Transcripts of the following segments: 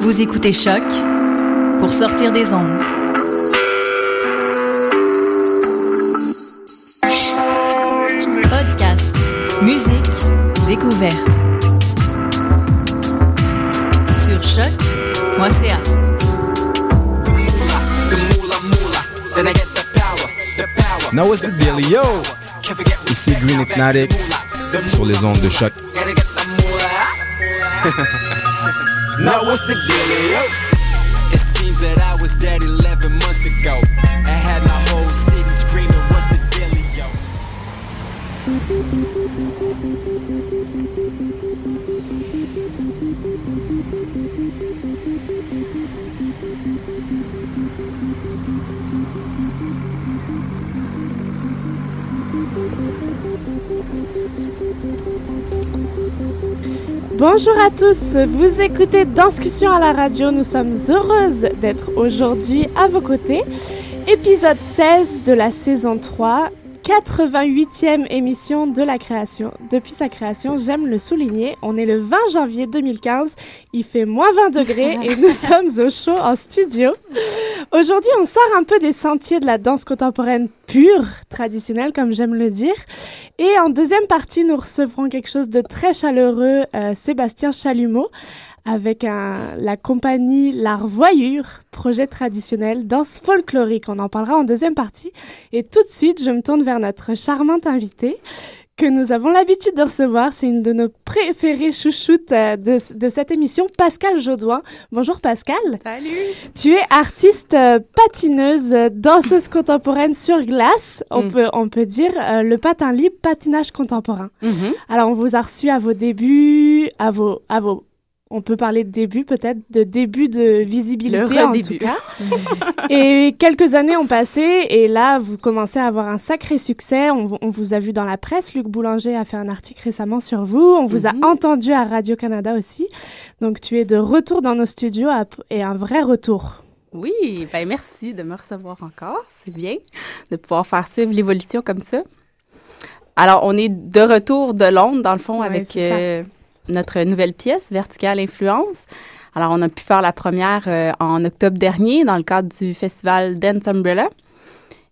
Vous écoutez Choc pour sortir des ondes. Podcast, musique, découverte. Sur choc.ca. Now what's the deal, yo? Ici Green Hypnotic sur les ondes de choc. Now what's the dealio? It seems that I was dead 11 months ago. I had my whole city screaming, what's the dealio? Bonjour à tous, vous écoutez Danscussion à la radio. Nous sommes heureuses d'être aujourd'hui à vos côtés. Épisode 16 de la saison 3, 88e émission de la création. Depuis sa création, j'aime le souligner, on est le 20 janvier 2015, il fait moins 20 degrés et nous sommes au chaud en studio. Aujourd'hui, on sort un peu des sentiers de la danse contemporaine pure, traditionnelle comme j'aime le dire. Et en deuxième partie, nous recevrons quelque chose de très chaleureux, euh, Sébastien Chalumeau, avec un, la compagnie L'Art Voyure, projet traditionnel, danse folklorique. On en parlera en deuxième partie. Et tout de suite, je me tourne vers notre charmante invitée que nous avons l'habitude de recevoir. C'est une de nos préférées chouchoutes euh, de, de cette émission, Pascal Jaudoin. Bonjour Pascal. Salut. Tu es artiste euh, patineuse, danseuse contemporaine sur glace. On, Mm. peut, on peut dire euh, le patin libre, patinage contemporain. Mhm. Alors, on vous a reçu à vos débuts, à vos, à vos, on peut parler de début peut-être, de début de visibilité en tout cas. et quelques années ont passé et là, vous commencez à avoir un sacré succès. On, vous- on vous a vu dans la presse. Luc Boulanger a fait un article récemment sur vous. On vous Mhm. a entendu à Radio-Canada aussi. Donc, tu es de retour dans nos studios à- et un vrai retour. Oui, ben merci de me recevoir encore. C'est bien de pouvoir faire suivre l'évolution comme ça. Alors, on est de retour de Londres, dans le fond, Ouais, avec euh, notre nouvelle pièce, Verticale Influence. Alors, on a pu faire la première euh, en octobre dernier dans le cadre du festival Dance Umbrella.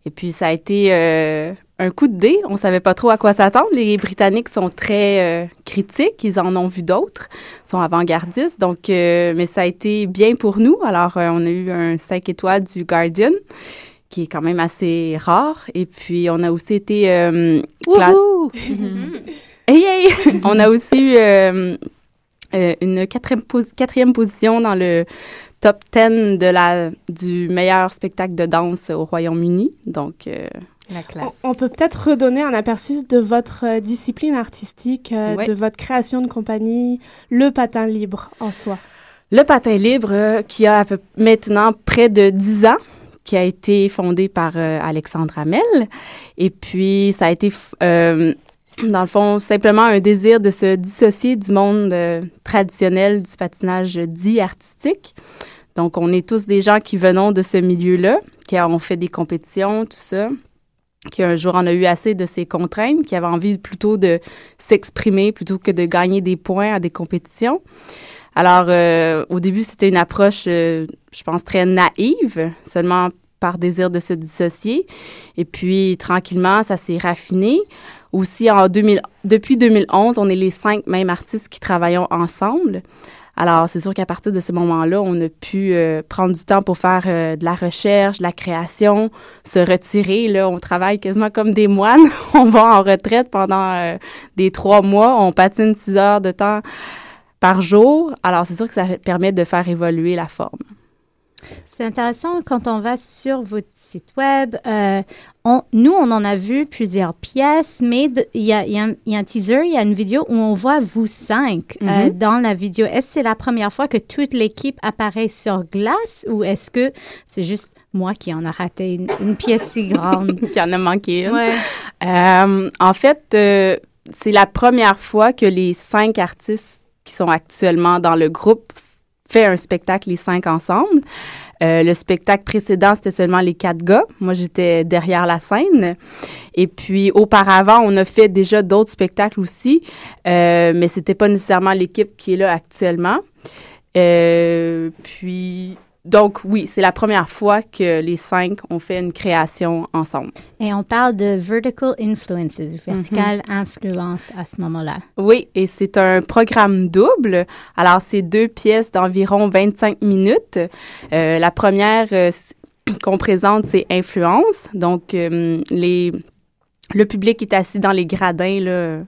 Et puis, ça a été euh, un coup de dé. On savait pas trop à quoi s'attendre. Les Britanniques sont très euh, critiques. Ils en ont vu d'autres. Ils sont avant-gardistes. Donc, mais ça a été bien pour nous. Alors, on a eu un 5 étoiles du Guardian, qui est quand même assez rare. Et puis, on a aussi été... cla-! Hey, hey! on a aussi eu euh, euh, une quatrième, pos- quatrième position dans le top 10 de la, du meilleur spectacle de danse au Royaume-Uni. Donc, euh, la On, on peut peut-être redonner un aperçu de votre euh, discipline artistique, euh, Ouais. de votre création de compagnie, le patin libre en soi. Le patin libre, euh, qui a à peu- maintenant près de 10 ans, qui a été fondé par euh, Alexandre Hamel. Et puis, ça a été, f- euh, dans le fond, simplement un désir de se dissocier du monde euh, traditionnel du patinage dit artistique. Donc, on est tous des gens qui venons de ce milieu-là, qui ont fait des compétitions, tout ça qui un jour en a eu assez de ces contraintes, qui avait envie plutôt de s'exprimer plutôt que de gagner des points à des compétitions. Alors, euh, au début, c'était une approche, euh, je pense, très naïve, seulement par désir de se dissocier. Et puis, tranquillement, ça s'est raffiné. Aussi, en 2000, depuis 2011, on est les cinq mêmes artistes qui travaillons ensemble. Alors, c'est sûr qu'à partir de ce moment-là, on a pu euh, prendre du temps pour faire euh, de la recherche, de la création, se retirer. Là, on travaille quasiment comme des moines. on va en retraite pendant euh, des trois mois. On patine six heures de temps par jour. Alors, c'est sûr que ça permet de faire évoluer la forme. C'est intéressant quand on va sur votre site web. euh, on- nous, on en a vu plusieurs pièces, mais il y, a, y un- il y a un teaser, il y a une vidéo où on voit vous cinq euh, Mhm. dans la vidéo. Est-ce que c'est la première fois que toute l'équipe apparaît sur glace ou est-ce que c'est juste moi qui en a raté une, une pièce si grande? Qui en a manqué une. Ouais. Euh, en fait, c'est la première fois que les cinq artistes qui sont actuellement dans le groupe fait un spectacle les cinq ensemble. Euh, le spectacle précédent, c'était seulement les quatre gars. Moi, j'étais derrière la scène. Et puis, auparavant, on a fait déjà d'autres spectacles aussi, euh, mais c'était pas nécessairement l'équipe qui est là actuellement. Euh, puis, donc, oui, c'est la première fois que les cinq ont fait une création ensemble. Et on parle de vertical influences, verticale influence à ce moment-là. Oui, et c'est un programme double. Alors, c'est deux pièces d'environ 25 minutes. Euh, la première euh, qu'on présente, c'est Influence. Donc, euh, les, le public est assis dans les gradins, là,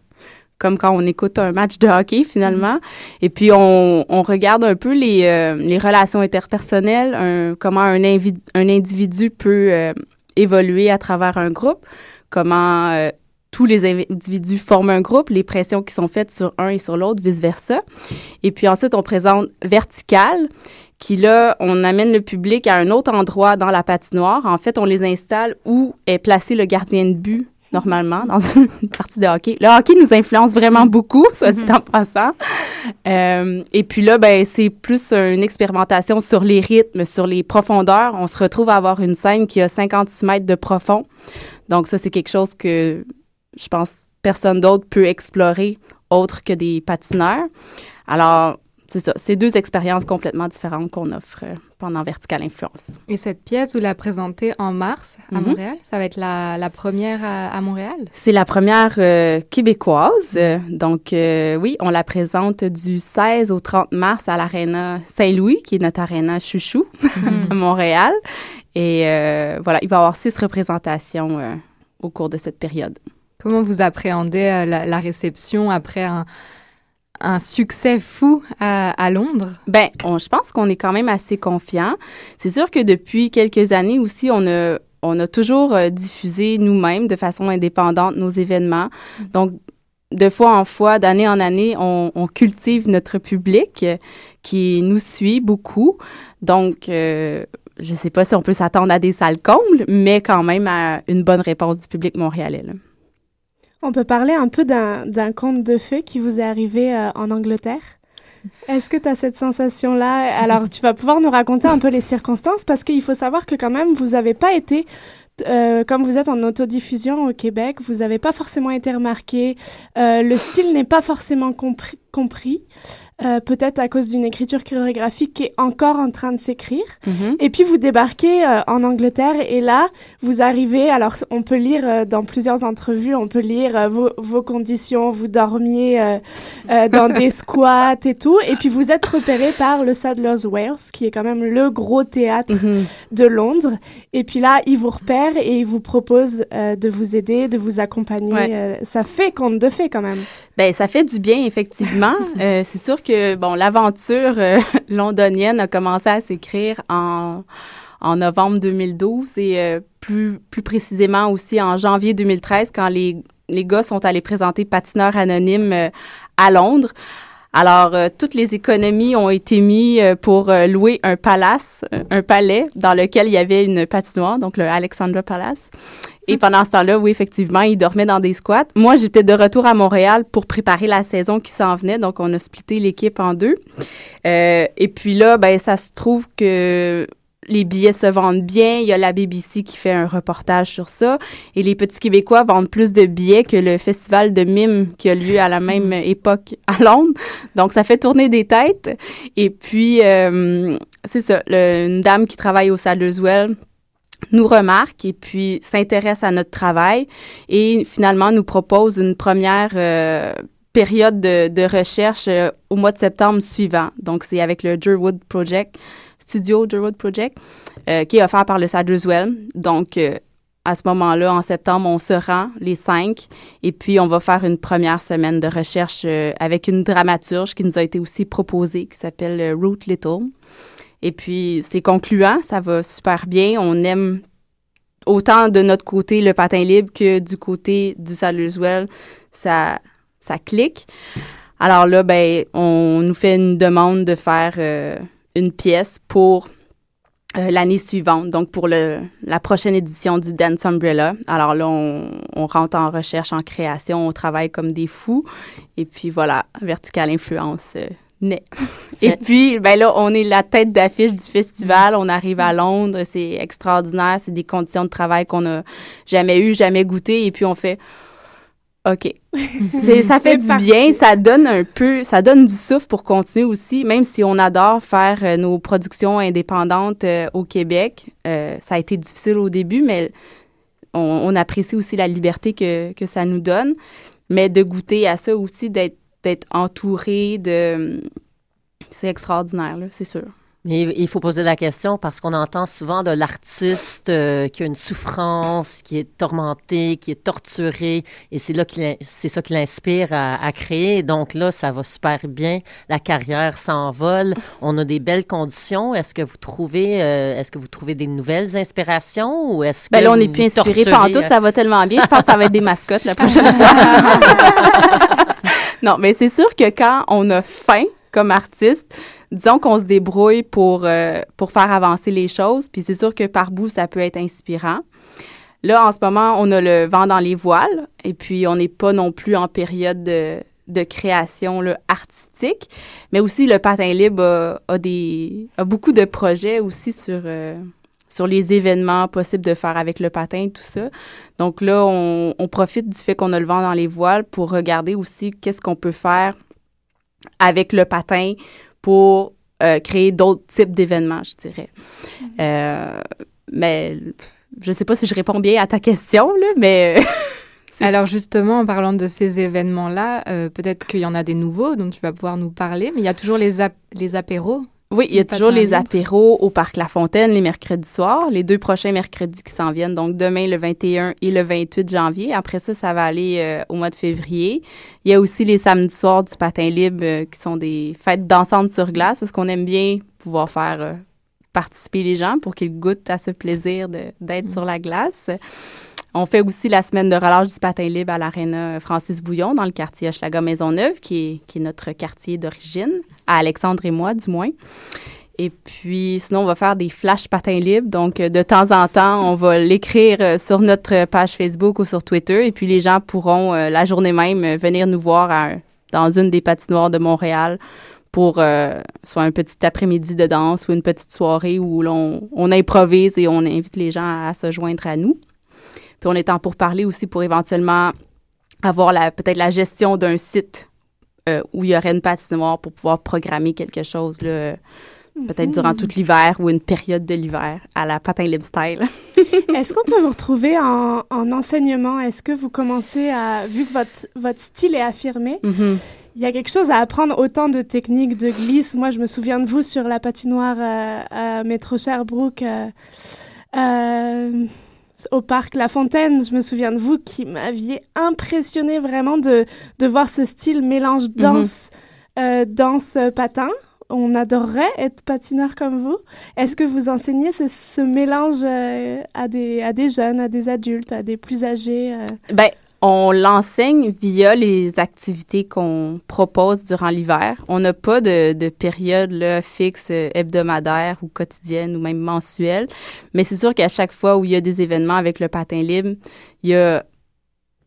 comme quand on écoute un match de hockey, finalement. Et puis, on, on regarde un peu les, euh, les relations interpersonnelles, un- comment un, un individu peut euh, évoluer à travers un groupe, comment euh, tous les individus forment un groupe, les pressions qui sont faites sur un et sur l'autre, vice-versa. Et puis ensuite, on présente vertical, qui là, on amène le public à un autre endroit dans la patinoire. En fait, on les installe où est placé le gardien de but normalement dans une partie de hockey. Le hockey nous influence vraiment beaucoup, soit dit en passant. Euh, et puis là, ben c'est plus une expérimentation sur les rythmes, sur les profondeurs. On se retrouve à avoir une scène qui a 56 mètres de profond. Donc ça, c'est quelque chose que je pense personne d'autre peut explorer autre que des patineurs. Alors, c'est ça. C'est deux expériences complètement différentes qu'on offre euh, pendant Vertical Influence. Et cette pièce, vous la présentez en mars à Mhm. Montréal? Ça va être la, la première à, à Montréal? C'est la première euh, québécoise. Donc, euh, oui, on la présente du 16 au 30 mars à l'Arena Saint-Louis, qui est notre aréna chouchou à Montréal. Et euh, voilà, il va y avoir six représentations au cours de cette période. Comment vous appréhendez la, la réception après un, un succès fou à, à Londres? Ben, on- je pense qu'on est quand même assez confiant. C'est sûr que depuis quelques années aussi, on a, on a toujours euh, diffusé nous-mêmes de façon indépendante nos événements. Donc, de fois en fois, d'année en année, on, on cultive notre public euh, qui nous suit beaucoup. Donc, euh, je sais pas si on peut s'attendre à des salles combles, mais quand même à une bonne réponse du public montréalais. On peut parler un peu d'un conte de fées qui vous est arrivé euh, en Angleterre Est-ce que tu as cette sensation-là? Alors, tu vas pouvoir nous raconter un peu les circonstances parce qu'il faut savoir que quand même, vous n'avez pas été, euh, comme vous êtes en autodiffusion au Québec, vous n'avez pas forcément été remarqué. Euh, le style n'est pas forcément compris. Euh, peut-être à cause d'une écriture chorégraphique qui est encore en train de s'écrire. Mhm. Et puis vous débarquez euh, en Angleterre et là, vous arrivez, alors on peut lire euh, dans plusieurs entrevues, on peut lire euh, vos, vos conditions, vous dormiez euh, euh, dans des squats et tout, et puis vous êtes repéré par le Sadler's Wells, qui est quand même le gros théâtre Mhm. de Londres. Et puis là, il vous repère et il vous propose euh, de vous aider, de vous accompagner. Ouais. Ça fait compte de fait quand même. Ben, ça fait du bien, effectivement. Euh, c'est sûr que, bon, l'aventure euh, londonienne a commencé à s'écrire en, en novembre 2012 et euh, plus, plus précisément aussi en janvier 2013 quand les, les gars sont allés présenter Patineur Anonyme euh, à Londres. Alors, toutes les économies ont été mises pour louer un palace, un palais dans lequel il y avait une patinoire, donc le Alexandra Palace. Et pendant ce temps-là, oui, effectivement, ils dormaient dans des squats. Moi, j'étais de retour à Montréal pour préparer la saison qui s'en venait, donc on a splitté l'équipe en deux. Euh, et puis là, ben, ça se trouve que les billets se vendent bien. Il y a la BBC qui fait un reportage sur ça. Et les petits Québécois vendent plus de billets que le festival de mime qui a lieu à la même époque à Londres. Donc, ça fait tourner des têtes. Et puis, euh, c'est ça, le- une dame qui travaille au Sadlerswell nous remarque et puis s'intéresse à notre travail et finalement nous propose une première euh, période de, recherche euh, au mois de septembre suivant. Donc, c'est avec le Durwood Project, Studio Durwood Project, euh, qui est offert par le Sadlerswell. Donc, à ce moment-là, en septembre, on se rend, les cinq, et puis on va faire une première semaine de recherche avec une dramaturge qui nous a été aussi proposée, qui s'appelle Ruth Little. Et puis, c'est concluant, ça va super bien. On aime autant de notre côté le patin libre que du côté du Sadlerswell, ça, ça clique. Alors là, ben, on nous fait une demande de faire euh, une pièce pour euh, l'année suivante, donc pour le, la prochaine édition du Dance Umbrella. Alors là, on, on, rentre en recherche, en création, on travaille comme des fous. Et puis voilà, Vertical Influence euh, naît. Et puis, ben là, on est la tête d'affiche du festival. On arrive à Londres, c'est extraordinaire. C'est des conditions de travail qu'on n'a jamais eues, jamais goûtées. Et puis, on fait OK. ça fait du bien, ça donne un peu, ça donne du souffle pour continuer aussi, même si on adore faire euh, nos productions indépendantes euh, au Québec. Euh, ça a été difficile au début, mais on, on apprécie aussi la liberté que, que, ça nous donne. Mais de goûter à ça aussi, d'être entouré de... C'est extraordinaire, c'est sûr. Mais il faut poser la question parce qu'on entend souvent de l'artiste euh, qui a une souffrance, qui est tourmenté, qui est torturé, et c'est là c'est ça qui l'inspire à, créer. Donc là, ça va super bien. La carrière s'envole. On a des belles conditions. Est-ce que vous trouvez, euh, est-ce que vous trouvez des nouvelles inspirations ou est-ce que ben là, on n'est plus inspiré par tout. Ça va tellement bien. Je pense que ça va être des mascottes la prochaine fois. Non, mais c'est sûr que quand on a faim comme artiste, disons qu'on se débrouille pour, euh, pour faire avancer les choses. Puis c'est sûr que par bout, ça peut être inspirant. Là, en ce moment, on a le vent dans les voiles et puis on n'est pas non plus en période de, de création là, artistique, mais aussi le patin libre a, des, a beaucoup de projets aussi sur, euh, sur les événements possibles de faire avec le patin et tout ça. Donc là, on, on profite du fait qu'on a le vent dans les voiles pour regarder aussi qu'est-ce qu'on peut faire avec le patin pour euh, créer d'autres types d'événements, je dirais. Mm-hmm. Euh, mais je ne sais pas si je réponds bien à ta question, là, mais... Alors justement, en parlant de ces événements-là, euh, peut-être qu'il y en a des nouveaux dont tu vas pouvoir nous parler, mais il y a toujours les, les apéros oui, il y a toujours les apéros au Parc La Fontaine les mercredis soirs, les deux prochains mercredis qui s'en viennent, donc demain le 21 et le 28 janvier. Après ça, ça va aller euh, au mois de février. Il y a aussi les samedis soirs du patin libre euh, qui sont des fêtes dansantes sur glace parce qu'on aime bien pouvoir faire euh, participer les gens pour qu'ils goûtent à ce plaisir d'être mm. sur la glace. On fait aussi la semaine de relâche du patin libre à l'aréna Francis Bouillon dans le quartier Hochelaga Maisonneuve, qui est, notre quartier d'origine, à Alexandre et moi du moins. Et puis, sinon, on va faire des flash patins libres. Donc, de temps en temps, on va l'écrire euh, sur notre page Facebook ou sur Twitter. Et puis, les gens pourront, euh, la journée même, venir nous voir dans une des patinoires de Montréal pour euh, soit un petit après-midi de danse ou une petite soirée où l'on on improvise et on invite les gens à se joindre à nous. Puis on est en pour parler aussi pour éventuellement avoir la, peut-être la gestion d'un site euh, où il y aurait une patinoire pour pouvoir programmer quelque chose là, peut-être durant tout l'hiver ou une période de l'hiver à la patin libre style. Est-ce qu'on peut vous retrouver en, enseignement? Est-ce que vous commencez à, vu que votre, votre style est affirmé, mm-hmm. il y a quelque chose à apprendre autant de techniques de glisse? Moi, je me souviens de vous sur la patinoire euh, à Métro Sherbrooke. Euh, au parc La Fontaine. Je me souviens de vous qui m'aviez impressionné vraiment de, de voir ce style mélange mhm. danse, euh, danse euh, patin. On adorerait être patineur comme vous. Est-ce que vous enseignez ce, ce mélange euh, à, des, à des jeunes, à des adultes, à des plus âgés? Ben, on l'enseigne via les activités qu'on propose durant l'hiver. On n'a pas de, de période là, fixe euh, hebdomadaire ou quotidienne ou même mensuelle, mais c'est sûr qu'à chaque fois où il y a des événements avec le patin libre, il y a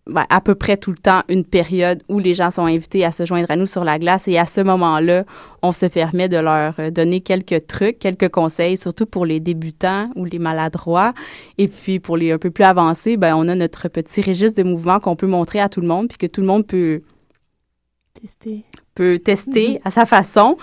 ben, à peu près tout le temps une période où les gens sont invités à se joindre à nous sur la glace et à ce moment-là, on se permet de leur euh, donner quelques trucs, quelques conseils, surtout pour les débutants ou les maladroits. Et puis pour les un peu plus avancés, ben on a notre petit registre de mouvements qu'on peut montrer à tout le monde puis que tout le monde peut tester, peut tester mm-hmm. à sa façon.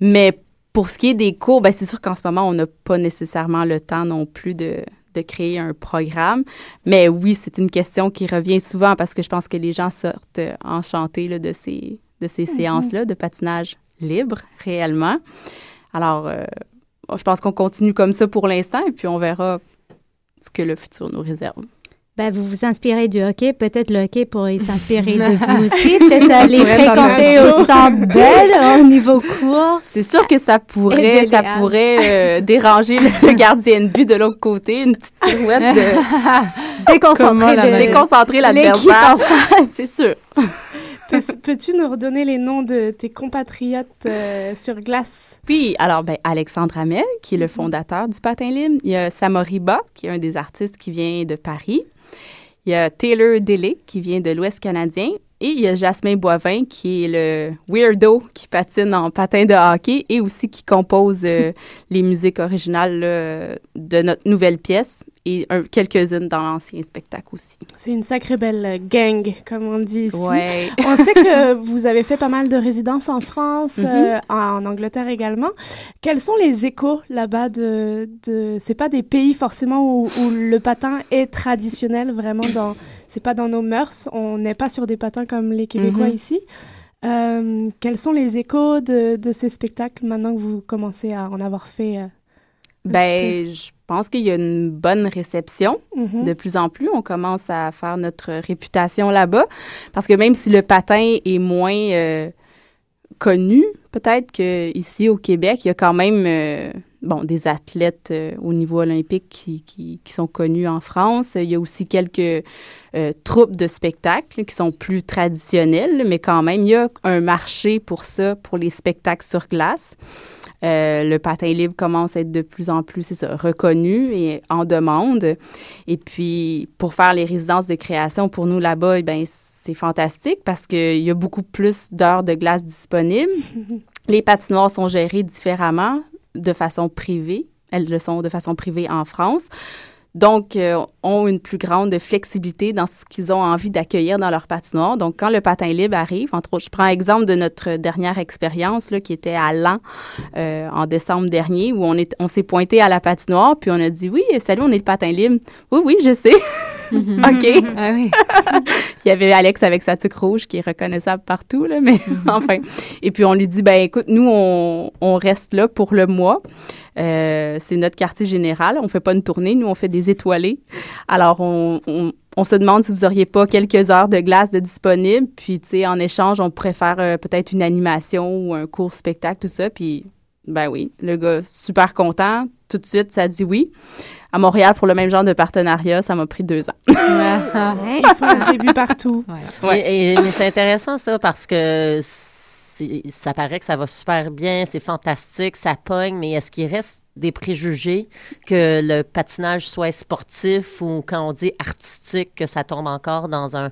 Mais pour ce qui est des cours, ben c'est sûr qu'en ce moment, on n'a pas nécessairement le temps non plus de de créer un programme. Mais oui, c'est une question qui revient souvent parce que je pense que les gens sortent enchantés là, de ces, de ces mhm. séances-là de patinage libre, réellement. Alors, euh, je pense qu'on continue comme ça pour l'instant et puis on verra ce que le futur nous réserve. Ben, vous vous inspirez du hockey, peut-être le hockey pourrait s'inspirer de vous aussi. Peut-être aller fréquenter au centre belle au niveau court. C'est sûr que ça pourrait, ça pourrait euh, déranger le gardien de but de l'autre côté, une petite pirouette de déconcentrer, de, déconcentrer l'adversaire. C'est sûr. Peux-tu nous redonner les noms de tes compatriotes euh, sur glace? Oui, alors ben, Alexandre Hamel, qui est le fondateur du patin libre. Il y a Samoriba, qui est un des artistes qui vient de Paris. Il y a Taylor Dele, qui vient de l'Ouest canadien. Et il y a Jasmin Boivin, qui est le weirdo qui patine en patin de hockey et aussi qui compose euh, les musiques originales de notre nouvelle pièce et quelques-unes dans l'ancien spectacle aussi. C'est une sacrée belle gang, comme on dit ici. on sait que vous avez fait pas mal de résidences en France, mm-hmm. euh, en Angleterre également. Quels sont les échos là-bas de... de... C'est pas des pays forcément où, où le patin est traditionnel, vraiment dans... C'est pas dans nos mœurs. On n'est pas sur des patins comme les Québécois mm-hmm. ici. Euh, quels sont les échos de, de, ces spectacles maintenant que vous commencez à en avoir fait euh, ben, je pense qu'il y a une bonne réception. Mm-hmm. De plus en plus, on commence à faire notre réputation là-bas. Parce que même si le patin est moins euh, connu, peut-être qu'ici au Québec, il y a quand même euh, bon, des athlètes euh, au niveau olympique qui, qui, sont connus en France. Il y a aussi quelques troupes de spectacles qui sont plus traditionnelles, mais quand même, il y a un marché pour ça, pour les spectacles sur glace. Euh, le patin libre commence à être de plus en plus, reconnu et en demande. Et puis, pour faire les résidences de création, pour nous là-bas, eh ben c'est fantastique parce qu'il y a beaucoup plus d'heures de glace disponibles. les patinoires sont gérées différemment, de façon privée. Elles le sont de façon privée en France donc euh, ont une plus grande flexibilité dans ce qu'ils ont envie d'accueillir dans leur patinoire. Donc, quand le patin libre arrive, entre autres, je prends l'exemple de notre dernière expérience là, qui était à Lan euh, en décembre dernier, où on, est, on s'est pointé à la patinoire, puis on a dit oui, salut, on est le patin libre. Oui, oui, je sais. OK. Ah oui. Il y avait Alex avec sa tuque rouge qui est reconnaissable partout, là, mais enfin. Et puis on lui dit, ben écoute, nous, on, on reste là pour le mois. Euh, c'est notre quartier général. On fait pas une tournée, nous on fait des étoilés. Alors on, on, se demande si vous auriez pas quelques heures de glace de disponible. Puis tu sais, en échange, on pourrait faire euh, peut-être une animation ou un court spectacle, tout ça. Puis ben oui, le gars super content. Tout de suite, ça dit oui. À Montréal, pour le même genre de partenariat, ça m'a pris deux ans. Il faut un début partout. Ouais. mais c'est intéressant ça parce que ça paraît que ça va super bien, c'est fantastique, ça pogne, mais est-ce qu'il reste des préjugés que le patinage soit sportif ou quand on dit artistique, que ça tombe encore dans un,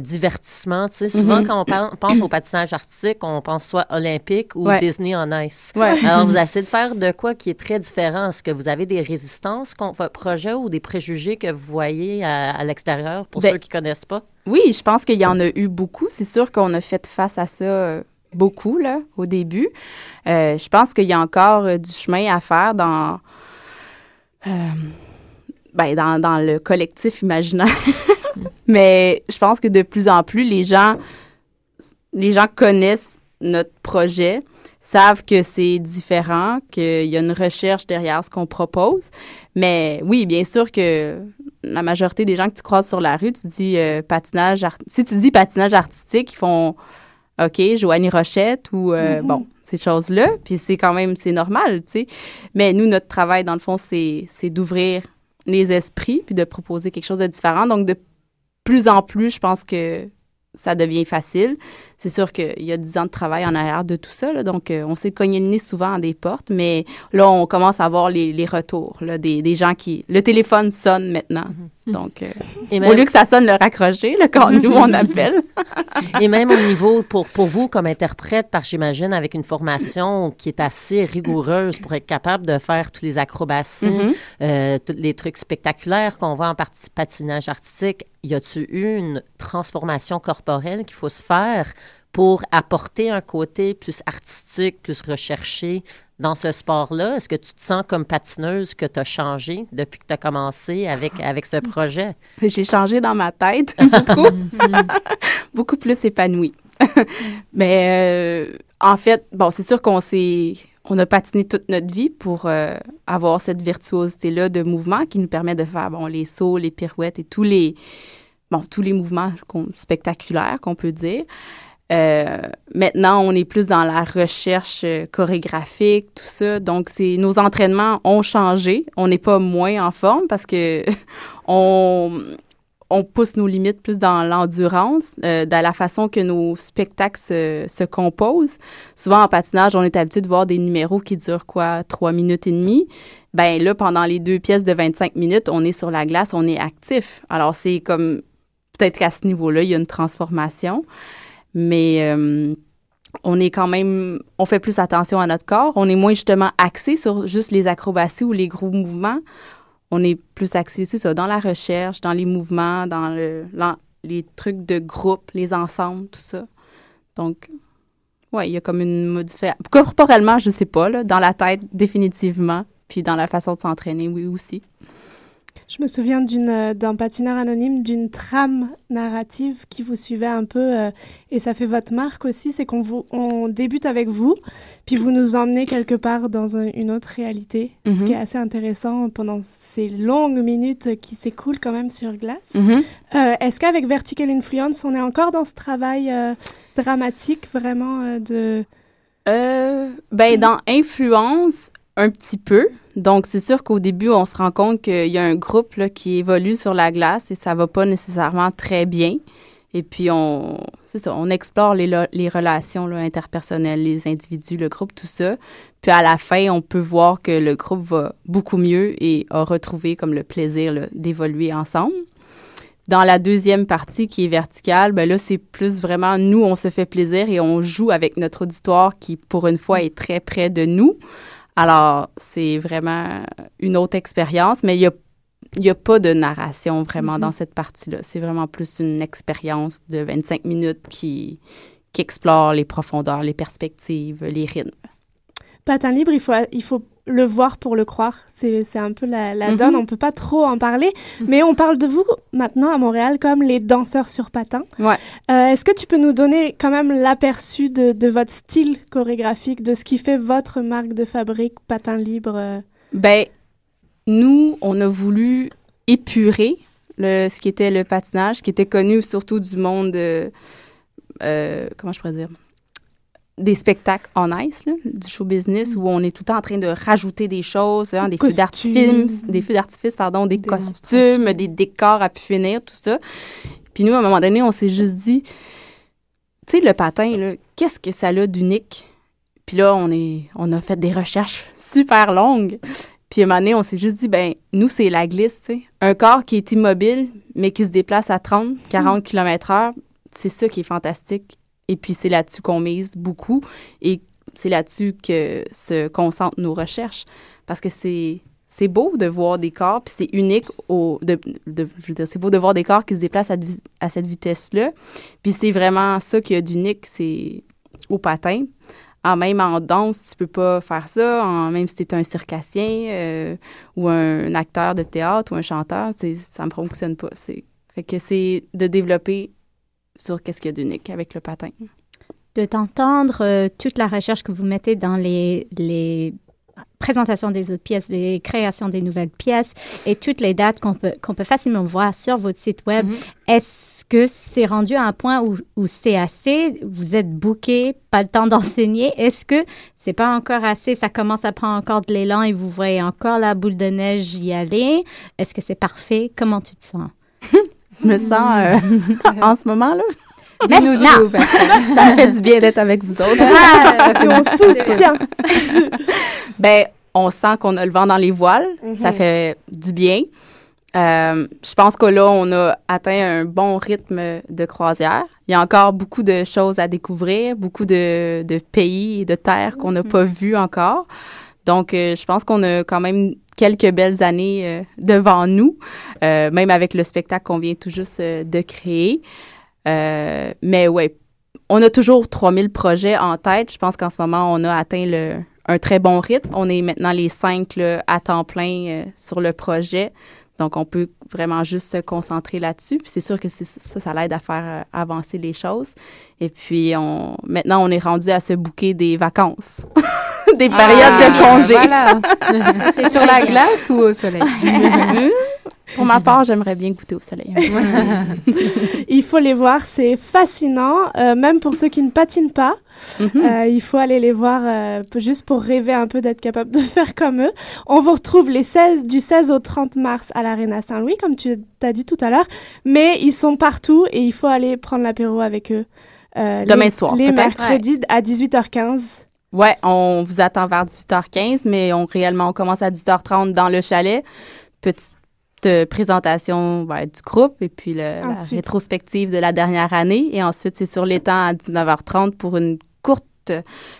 divertissement. Tu sais, souvent, mm-hmm. quand on pense au patinage artistique, on pense soit olympique ou Disney en ice. Alors, vous essayez de faire de quoi qui est très différent? Est-ce que vous avez des résistances contre votre projet ou des préjugés que vous voyez à, l'extérieur pour ben ceux qui ne connaissent pas? Oui, je pense qu'il y en a eu beaucoup. C'est sûr qu'on a fait face à ça euh, beaucoup là, au début. Euh, je pense qu'il y a encore euh, du chemin à faire dans, euh, ben, dans, dans, le collectif imaginaire. Mais je pense que de plus en plus, les gens, les gens connaissent notre projet, savent que c'est différent, qu'il y a une recherche derrière ce qu'on propose. Mais oui, bien sûr que la majorité des gens que tu croises sur la rue, tu dis patinage, si tu dis patinage artistique, ils font OK, Joanie Rochette ou, euh, mm-hmm. bon, ces choses-là. Puis c'est quand même, c'est normal, tu sais. Mais nous, notre travail, dans le fond, c'est d'ouvrir les esprits puis de proposer quelque chose de différent. Donc, de plus en plus, je pense que ça devient facile. C'est sûr qu'il y a 10 ans de travail en arrière de tout ça, donc euh, on s'est cogné le nez souvent à des portes, mais là, on commence à voir les, les retours là, des, des, gens qui... Le téléphone sonne maintenant. Mm-hmm. Donc, euh, au lieu que ça sonne le raccrocher, là, quand nous, on appelle. Et même au niveau, pour, pour vous, comme interprète, par j'imagine, avec une formation qui est assez rigoureuse pour être capable de faire tous les acrobaties, mm-hmm. euh, tous les trucs spectaculaires qu'on voit en patinage artistique, y a-tu eu une transformation corporelle qu'il faut se faire pour apporter un côté plus artistique, plus recherché dans ce sport-là? Est-ce que tu te sens comme patineuse que tu as changé depuis que tu as commencé avec, avec ce projet? J'ai changé dans ma tête beaucoup, beaucoup plus épanouie. Mais euh, en fait, bon, c'est sûr qu'on s'est on a patiné toute notre vie pour euh, avoir cette virtuosité-là de mouvement qui nous permet de faire bon, les sauts, les pirouettes et tous les, bon, tous les mouvements spectaculaires qu'on peut dire. Euh, maintenant, on est plus dans la recherche euh, chorégraphique, tout ça. Donc, c'est nos entraînements ont changé. On n'est pas moins en forme parce que on, on pousse nos limites plus dans l'endurance, euh, dans la façon que nos spectacles se, se composent. Souvent, en patinage, on est habitué de voir des numéros qui durent quoi, trois minutes et demie. Ben là, pendant les deux pièces de 25 minutes, on est sur la glace, on est actif. Alors, c'est comme, peut-être qu'à ce niveau-là, il y a une transformation. Mais euh, on est quand même, on fait plus attention à notre corps. On est moins justement axé sur juste les acrobaties ou les gros mouvements. On est plus axé, c'est ça, dans la recherche, dans les mouvements, dans le, les trucs de groupe, les ensembles, tout ça. Donc, ouais, il y a comme une modification. Corporellement, je sais pas, là, dans la tête, définitivement. Puis dans la façon de s'entraîner, oui, aussi. Je me souviens euh, d'un patineur anonyme, d'une trame narrative qui vous suivait un peu, euh, et ça fait votre marque aussi, c'est qu'on on débute avec vous, puis vous nous emmenez quelque part dans un- une autre réalité, ce Mhm. qui est assez intéressant pendant ces longues minutes qui s'écoulent quand même sur glace. Mhm. Euh, est-ce qu'avec Vertical Influence, on est encore dans ce travail euh, dramatique vraiment de... Euh, ben, dans influence, un petit peu. Donc, c'est sûr qu'au début, on se rend compte qu'il y a un groupe qui évolue sur la glace et ça va pas nécessairement très bien. Et puis, on, explore les, relations interpersonnelles, les individus, le groupe, tout ça. Puis, à la fin, on peut voir que le groupe va beaucoup mieux et a retrouvé comme le plaisir d'évoluer ensemble. Dans la deuxième partie qui est verticale, ben là, c'est plus vraiment nous, on se fait plaisir et on joue avec notre auditoire qui, pour une fois, est très près de nous. Alors, c'est vraiment une autre expérience, mais il n'y a, y a pas de narration vraiment Mhm. dans cette partie-là. C'est vraiment plus une expérience de 25 minutes qui, qui explore les profondeurs, les perspectives, les rythmes. Patin libre, il faut, il faut le voir pour le croire. C'est un peu la, la Mhm. donne. On peut pas trop en parler, mais on parle de vous maintenant à Montréal comme les danseurs sur patin. Ouais. Euh, Est-ce que tu peux nous donner quand même l'aperçu de, de votre style chorégraphique, de ce qui fait votre marque de fabrique patin libre? Ben, nous, on a voulu épurer le, ce qui était le patinage, qui était connu surtout du monde, euh, euh, comment je pourrais dire, des spectacles en ice, là, du show business, où on est tout le temps en train de rajouter des choses, hein, des feux d'artifice, des feux d'artifice, pardon, des costumes, des décors à pu finir, tout ça. Puis nous, à un moment donné, on s'est juste dit, tu sais, le patin, qu'est-ce que ça a d'unique? Puis là, on, est, on a fait des recherches super longues. Puis à un moment donné, on s'est juste dit, ben nous, c'est la glisse, tu sais. Un corps qui est immobile, mais qui se déplace à 30, 40 km heure, c'est ça qui est fantastique. Et puis c'est là-dessus qu'on mise beaucoup et c'est là-dessus que se concentrent nos recherches. Parce que c'est c'est beau de voir des corps, puis c'est unique au... Je veux dire, c'est beau de voir des corps qui se déplacent à, à cette vitesse-là. Puis c'est vraiment ça qu'il y a d'unique, c'est au patin. En même en danse, tu peux pas faire ça. En, même si tu es un circassien euh, ou un, acteur de théâtre ou un chanteur, ça ne fonctionne pas. Fait que c'est de développer sur qu'est-ce qu'il y a d'unique avec le patin. de t'entendre euh, toute la recherche que vous mettez dans les, les présentations des autres pièces, des créations des nouvelles pièces et toutes les dates qu'on peut, qu'on peut facilement voir sur votre site web. Est-ce que c'est rendu à un point où, où c'est assez? Vous êtes booké, pas le temps d'enseigner. Est-ce que c'est pas encore assez? Ça commence à prendre encore de l'élan et vous voyez encore la boule de neige y aller? Est-ce que c'est parfait? Comment tu te sens? Je me sens euh, en ce moment là. Maintenant! ça me fait du bien d'être avec vous autres. Ah, puis on soutient. ben, on sent qu'on a le vent dans les voiles. Mhm. Ça fait du bien. Euh, je pense que là, on a atteint un bon rythme de croisière. Il y a encore beaucoup de choses à découvrir, beaucoup de, de pays et de terres qu'on n'a pas vues encore. Donc, euh, je pense qu'on a quand même quelques belles années euh, devant nous, euh, même avec le spectacle qu'on vient tout juste de créer. Mais ouais, on a toujours 3000 projets en tête. Je pense qu'en ce moment, on a atteint le, un très bon rythme. On est maintenant les cinq à temps plein sur le projet. Donc, on peut vraiment juste se concentrer là-dessus. Puis c'est sûr que c'est- ça, ça l'aide à faire euh, avancer les choses. Et puis, on, maintenant, on est rendu à se bouquer des vacances. des périodes de congé. Voilà. Sur la glace ou au soleil? Pour ma part, j'aimerais bien goûter au soleil. Il faut les voir, c'est fascinant, euh, même pour ceux qui ne patinent pas. Mhm. Euh, il faut aller les voir euh, juste pour rêver un peu d'être capable de faire comme eux. On vous retrouve les 16, du 16 au 30 mars à l'Arena Saint-Louis, comme tu t'as dit tout à l'heure. Mais ils sont partout et il faut aller prendre l'apéro avec eux. euh, Demain les, soir, Les mercredis à 18h15. Ouais, on vous attend vers 18h15, mais on réellement on commence à 18h30 dans le chalet. Petite présentation du groupe et puis le, la rétrospective de la dernière année. Et ensuite, c'est sur l'étang à 19h30 pour une courte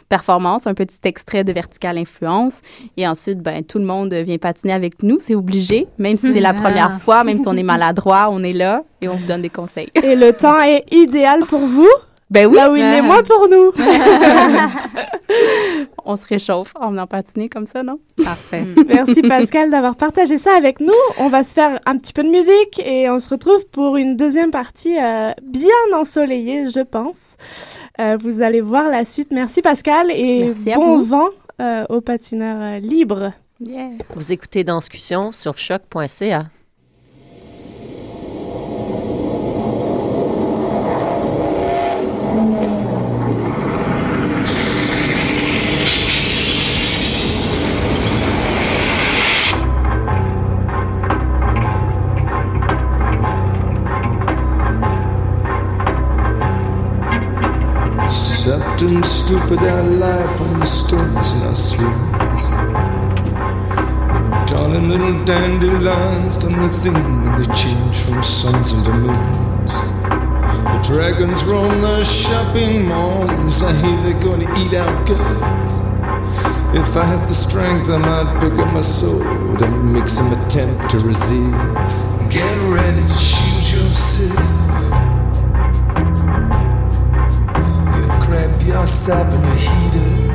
performance, un petit extrait de Vertical Influence. Et ensuite, ben, tout le monde vient patiner avec nous. C'est obligé, même si c'est la Ah. première fois, même si on est maladroit, on est là et on vous donne des conseils. Et le temps est idéal pour vous? Ben oui. Là où il est moins pour nous. on se réchauffe en venant patiner comme ça, non? Parfait. Merci Pascal d'avoir partagé ça avec nous. On va se faire un petit peu de musique et on se retrouve pour une deuxième partie euh, bien ensoleillée, je pense. Euh, vous allez voir la suite. Merci Pascal et Merci bon vent euh, aux patineurs euh, libres. Vous écoutez Danscussion sur choc.ca. stones. Darling little dandelions done the thing and they change from suns into moons. The dragons roam the shopping malls. I hear they're gonna eat our guts. If I had the strength, I might pick up my sword and make some attempt to resist. Get ready to shoot yourself. grab your sap and your heater.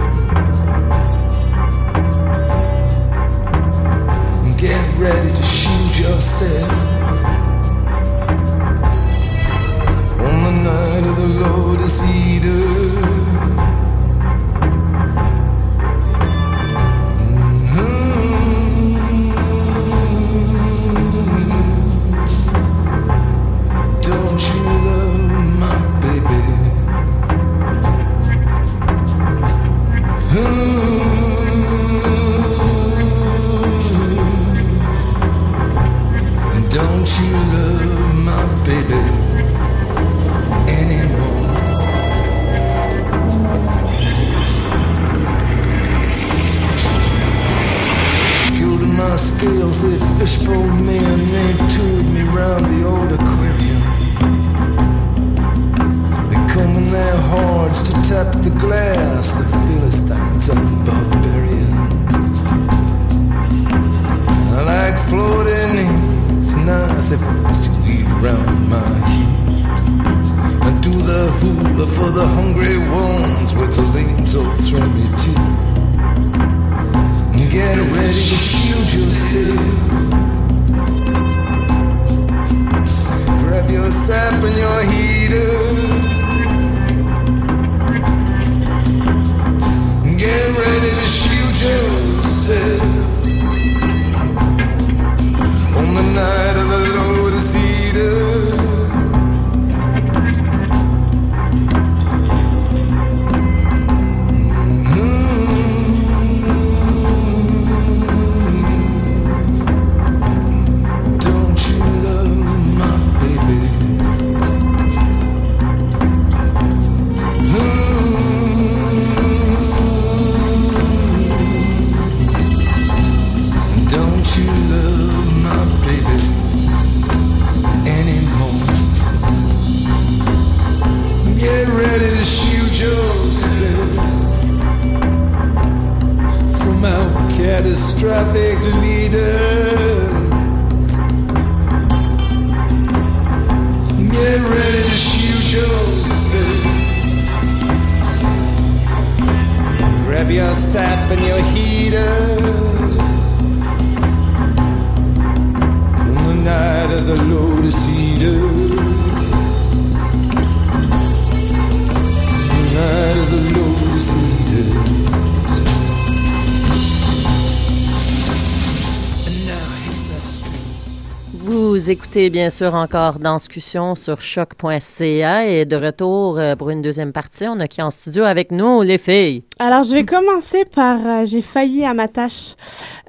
Bien sûr encore Danscussion sur choc.ca et de retour euh, pour une deuxième partie. On a qui en studio avec nous, les filles? Alors, je vais commencer par euh, J'ai failli à ma tâche.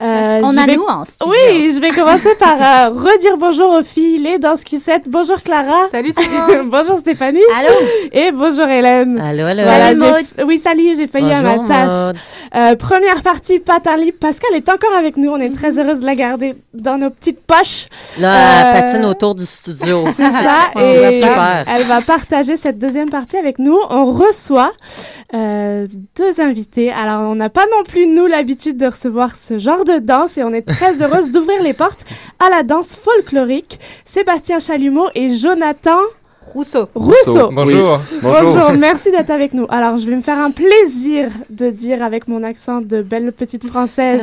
Euh, On a vais- nous en studio. Oui, je vais commencer par euh, redire bonjour aux filles, les Danscusettes. Bonjour Clara. Salut tout le monde. bonjour Stéphanie. Allô? Et bonjour Hélène. Allô, allô. Voilà, Salut, Oui, salut, j'ai failli à ma tâche. Euh, première partie, patin libre. Pascal est encore avec nous. On est très heureuse de la garder dans nos petites poches. Là, Euh, elle patine autour du studio. C'est ça. Et super. elle va partager cette deuxième partie avec nous. On reçoit euh, deux invités. Alors, on n'a pas non plus, nous, l'habitude de recevoir ce genre de danse et on est très heureuse d'ouvrir les portes à la danse folklorique. Sébastien Chalumeau et Jonathan Rousseau. Rousseau. Bonjour. Bonjour, merci d'être avec nous. Alors, je vais me faire un plaisir de dire avec mon accent de belle petite française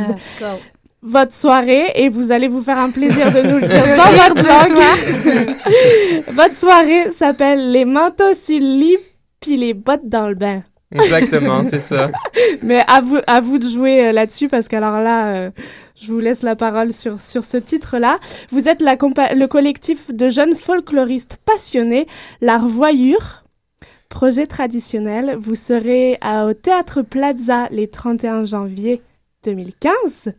votre soirée et vous allez vous faire un plaisir de nous le dire dans votre langue. votre soirée s'appelle Les manteaux sur le lit puis les bottes dans le bain. Exactement, c'est ça. Mais à vous, à vous de jouer euh, là-dessus parce qu'alors là, euh, je vous laisse la parole sur, sur ce titre-là. Vous êtes la le collectif de jeunes folkloristes passionnés, La Revoyure. Projet traditionnel, vous serez à- au Théâtre Plaza les 31 janvier 2015.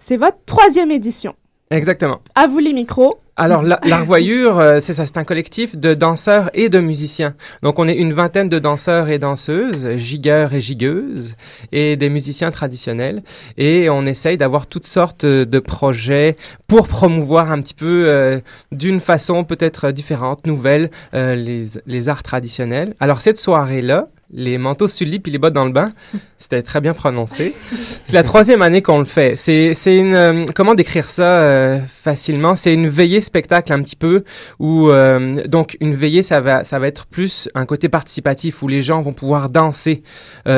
C'est votre troisième édition. Exactement. À vous les micros. Alors, la, la Revoyure, euh, c'est ça, c'est un collectif de danseurs et de musiciens. Donc, on est une vingtaine de danseurs et danseuses, gigueurs et gigueuses, et des musiciens traditionnels. Et on essaye d'avoir toutes sortes de projets pour promouvoir un petit peu, euh, d'une façon peut-être différente, nouvelle, euh, les, les arts traditionnels. Alors, cette soirée-là, les manteaux sur le lit puis les bottes dans le bain, c'était très bien prononcé. C'est la troisième année qu'on le fait. C'est, une, euh, comment décrire ça euh, facilement? C'est une veillée spectacle un petit peu où euh, donc une veillée ça va ça va être plus un côté participatif où les gens vont pouvoir danser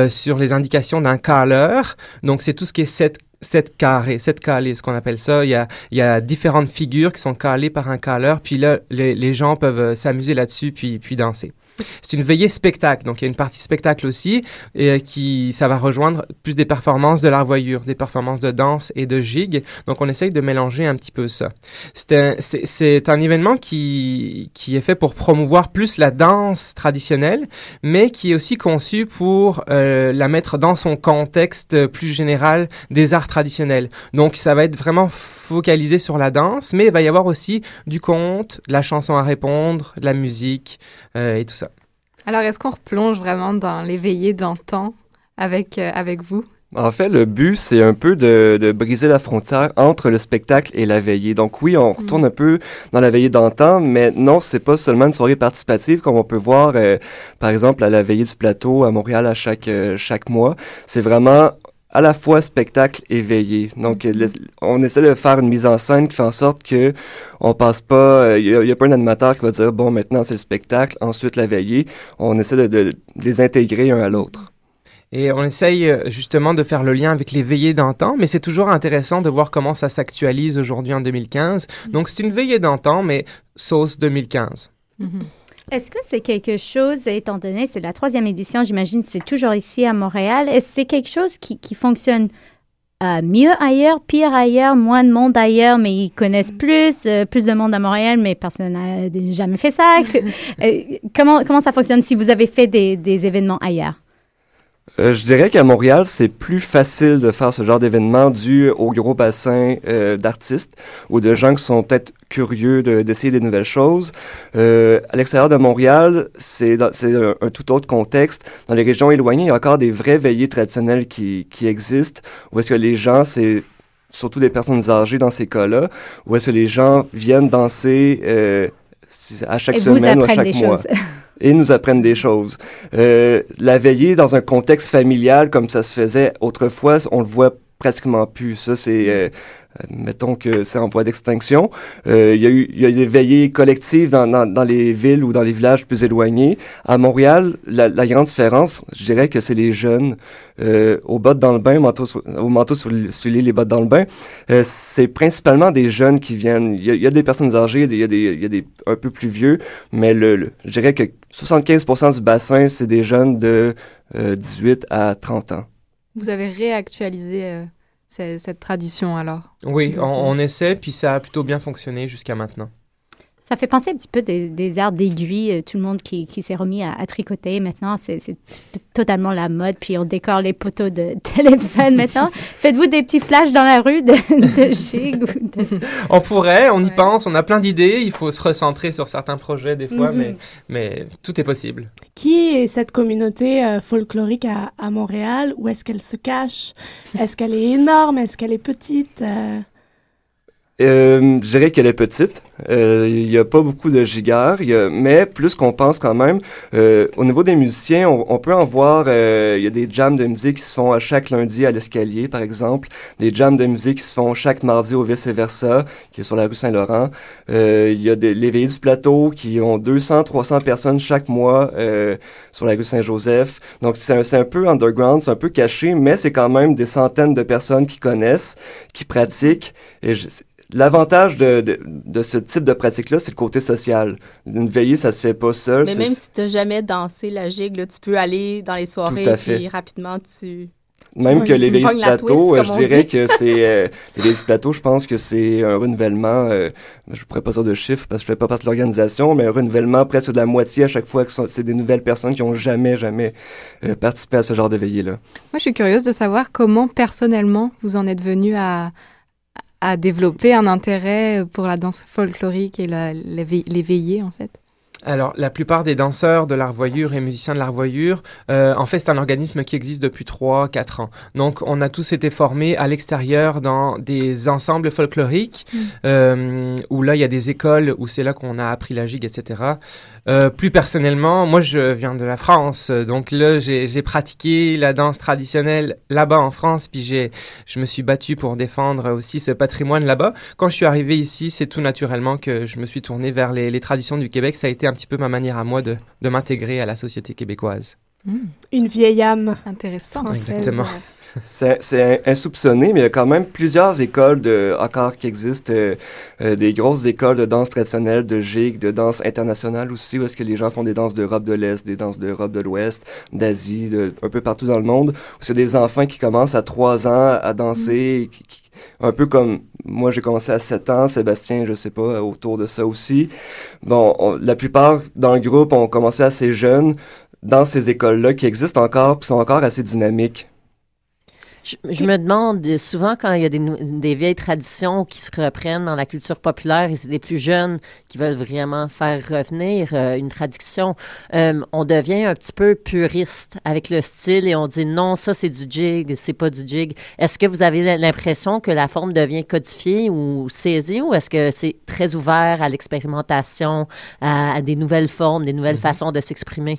sur les indications d'un caleur. Donc c'est tout ce qui est sept sept carrés, sept calés, ce qu'on appelle ça. Il y a, il y a différentes figures qui sont calées par un caleur, puis là, les, les gens peuvent s'amuser là-dessus, puis, puis danser. C'est une veillée spectacle, donc il y a une partie spectacle aussi, et euh, qui, ça va rejoindre plus des performances de l'arvoyure, des performances de danse et de gigue. Donc on essaye de mélanger un petit peu ça. C'est un, événement qui, qui est fait pour promouvoir plus la danse traditionnelle, mais qui est aussi conçu pour euh, la mettre dans son contexte plus général des arts traditionnels. Donc ça va être vraiment focalisé sur la danse, mais il va y avoir aussi du conte, la chanson à répondre, la musique et tout ça. Alors, est-ce qu'on replonge vraiment dans les veillées d'antan avec, euh, avec vous? En fait, le but, c'est un peu de, de briser la frontière entre le spectacle et la veillée. Donc oui, on retourne un peu dans la veillée d'antan, mais non, c'est pas seulement une soirée participative comme on peut voir, euh, par exemple, à la veillée du plateau à Montréal à chaque, euh, chaque mois. C'est vraiment à la fois spectacle et veillée. Donc, euh, le- on essaie de faire une mise en scène qui fait en sorte que on passe pas, il n'y a, pas un animateur qui va dire, bon, maintenant c'est le spectacle, ensuite la veillée. On essaie de, de- de les intégrer un à l'autre. Et on essaye euh, justement de faire le lien avec les veillées d'antan, mais c'est toujours intéressant de voir comment ça s'actualise aujourd'hui en 2015. Donc c'est une veillée d'antan, mais sauce 2015. Est-ce que c'est quelque chose, étant donné c'est la troisième édition, j'imagine que c'est toujours ici à Montréal, est-ce que c'est quelque chose qui, qui fonctionne euh, mieux ailleurs, pire ailleurs, moins de monde ailleurs, mais ils connaissent plus, euh, plus de monde à Montréal, mais personne n'a jamais fait ça? Que- euh, comment, comment ça fonctionne si vous avez fait des, des événements ailleurs? Euh, je dirais qu'à Montréal, c'est plus facile de faire ce genre d'événement dû au gros bassin euh, d'artistes ou de gens qui sont peut-être curieux de- d'essayer des nouvelles choses. Euh, à l'extérieur de Montréal, c'est un, un tout autre contexte. Dans les régions éloignées, il y a encore des vraies veillées traditionnelles qui, qui existent, où est-ce que les gens, c'est surtout des personnes âgées dans ces cas-là, où est-ce que les gens viennent danser à chaque Et semaine ou à chaque mois choses. et nous apprennent des choses. Euh, la veillée dans un contexte familial comme ça se faisait autrefois, on le voit pratiquement plus. Ça, c'est, euh, mettons que c'est en voie d'extinction. Euh, Il y, a eu- y a eu des veillées collectives dans, dans, dans les villes ou dans les villages plus éloignés. À Montréal, la, la grande différence, je dirais que c'est les jeunes. Euh, aux bottes dans le bain, au manteau sur, sur les bottes dans le bain, euh, c'est principalement des jeunes qui viennent. Il y a, y a des personnes âgées, il y a des, y a des un peu plus vieux, mais le, le- je dirais que 75% du bassin, c'est des jeunes de euh, 18 à 30 ans. Vous avez réactualisé euh, cette tradition alors? Oui, on, on essaie, puis ça a plutôt bien fonctionné jusqu'à maintenant. Ça fait penser un petit peu des, des arts d'aiguille, euh, tout le monde qui, qui s'est remis à, à tricoter. Maintenant, c'est totalement la mode, puis on décore les poteaux de téléphone maintenant. Faites-vous des petits flashs dans la rue de, de gig ou de... On pourrait, on y pense, on a plein d'idées. Il faut se recentrer sur certains projets des fois, Mhm. mais, mais tout est possible. Qui est cette communauté euh, folklorique à, à Montréal? Où est-ce qu'elle se cache? Est-ce qu'elle est énorme? Est-ce qu'elle est petite? Euh, Euh, je dirais qu'elle est petite. Euh, Il n'y a pas beaucoup de gigares, mais plus qu'on pense quand même. Euh, au niveau des musiciens, on, on peut en voir. euh, Il y a des jams de musique qui se font à chaque lundi à l'escalier, par exemple. Des jams de musique qui se font chaque mardi au vice-versa, qui est sur la rue Saint-Laurent. Euh, Il y a des, les veillées du plateau qui ont 200, 300 personnes chaque mois euh, sur la rue Saint-Joseph. Donc c'est un, un peu underground, c'est un peu caché, mais c'est quand même des centaines de personnes qui connaissent, qui pratiquent. Et je- L'avantage de, de, de ce type de pratique-là, c'est le côté social. Une veillée, ça se fait pas seul. Mais même si tu n'as jamais dansé la gigue, là, tu peux aller dans les soirées puis rapidement tu. Même que les veillées du la plateau, twist, euh, je dirais que c'est... euh, les veillées du plateau, je pense que c'est un renouvellement, euh, je pourrais pas dire de chiffres parce que je fais pas partie de l'organisation, mais un renouvellement presque de la moitié à chaque fois que c'est des nouvelles personnes qui ont jamais, jamais euh, participé à ce genre de veillée-là. Moi, je suis curieuse de savoir comment personnellement vous en êtes venu à, à développer un intérêt pour la danse folklorique et la- les veillées, en fait. Alors, la plupart des danseurs de l'Arvoyure et musiciens de l'Arvoyure, euh, en fait, c'est un organisme qui existe depuis 3-4 ans. Donc, on a tous été formés à l'extérieur dans des ensembles folkloriques, Mm. euh, où là, il y a des écoles, où c'est là qu'on a appris la gigue, etc. Euh, plus personnellement, moi, je viens de la France, donc là, j'ai j'ai pratiqué la danse traditionnelle là-bas en France, puis j'ai, je me suis battu pour défendre aussi ce patrimoine là-bas. Quand je suis arrivé ici, c'est tout naturellement que je me suis tourné vers les, les traditions du Québec. Ça a été un petit peu ma manière à moi de, de m'intégrer à la société québécoise. Une vieille âme. Intéressant. Française. Exactement. C'est insoupçonné, mais il y a quand même plusieurs écoles de, encore qui existent, euh, euh, des grosses écoles de danse traditionnelle, de gigue, de danse internationale aussi, où est-ce que les gens font des danses d'Europe de l'Est, des danses d'Europe de l'Ouest, d'Asie, de, un peu partout dans le monde, où c'est des enfants qui commencent à 3 ans à danser, et qui- qui- un peu comme moi j'ai commencé à 7 ans, Sébastien, je sais pas, autour de ça aussi. Bon, on- la plupart dans le groupe ont commencé assez jeunes dans ces écoles-là qui existent encore, puis sont encore assez dynamiques. Je, je me demande euh, souvent quand il y a des, vieilles traditions qui se reprennent dans la culture populaire et c'est des plus jeunes qui veulent vraiment faire revenir euh, une tradition, euh, on devient un petit peu puriste avec le style et on dit non, ça c'est du jig, c'est pas du jig. Est-ce que vous avez l'impression que la forme devient codifiée ou saisie ou est-ce que c'est très ouvert à l'expérimentation, à, à des nouvelles formes, des nouvelles façons de s'exprimer?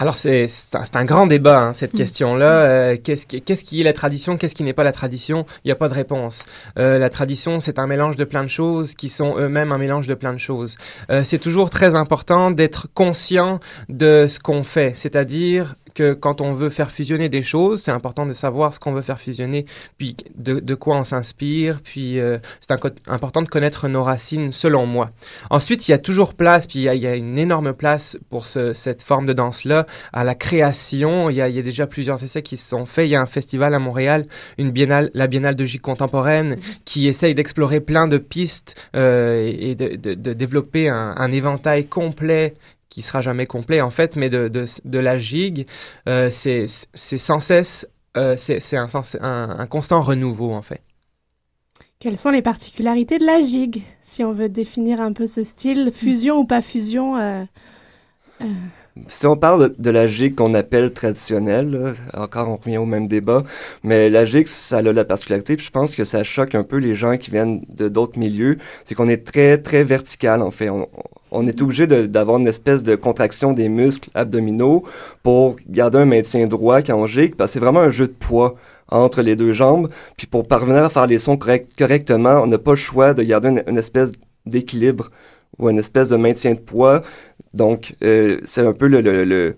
Alors, c'est c'est un, un grand débat, hein, cette question-là. Euh, Qu'est-ce qui, qu'est-ce qui est la tradition Qu'est-ce qui n'est pas la tradition? Il n'y a pas de réponse. Euh, la tradition, c'est un mélange de plein de choses qui sont eux-mêmes un mélange de plein de choses. Euh, c'est toujours très important d'être conscient de ce qu'on fait, c'est-à-dire que quand on veut faire fusionner des choses, c'est important de savoir ce qu'on veut faire fusionner, puis de, de quoi on s'inspire, puis euh, c'est important de connaître nos racines, selon moi. Ensuite, il y a toujours place, puis il y a, il y a une énorme place pour ce- cette forme de danse-là, à la création. Il y, a, il y a déjà plusieurs essais qui se sont faits. Il y a un festival à Montréal, une biennale, la Biennale de gigue contemporaine, qui essaye d'explorer plein de pistes euh, et et de, de- de développer un, un éventail complet qui sera jamais complet en fait, mais de, de, de la gigue, euh, c'est c'est sans cesse, euh, c'est c'est un, sens- un, un constant renouveau en fait. Quelles sont les particularités de la gigue Si on veut définir un peu ce style, fusion ou pas fusion euh, euh, Si on parle de, de la gigue qu'on appelle traditionnelle, là, encore on revient au même débat, mais la gigue, ça a la particularité, puis je pense que ça choque un peu les gens qui viennent de d'autres milieux, c'est qu'on est très, très vertical en fait. On, on est obligé d'avoir une espèce de contraction des muscles abdominaux pour garder un maintien droit quand on gigue, parce c'est vraiment un jeu de poids entre les deux jambes, puis pour parvenir à faire les sons correct- correctement, on n'a pas le choix de garder une, une espèce d'équilibre ou une espèce de maintien de poids. Donc, euh, c'est un peu le, le- le-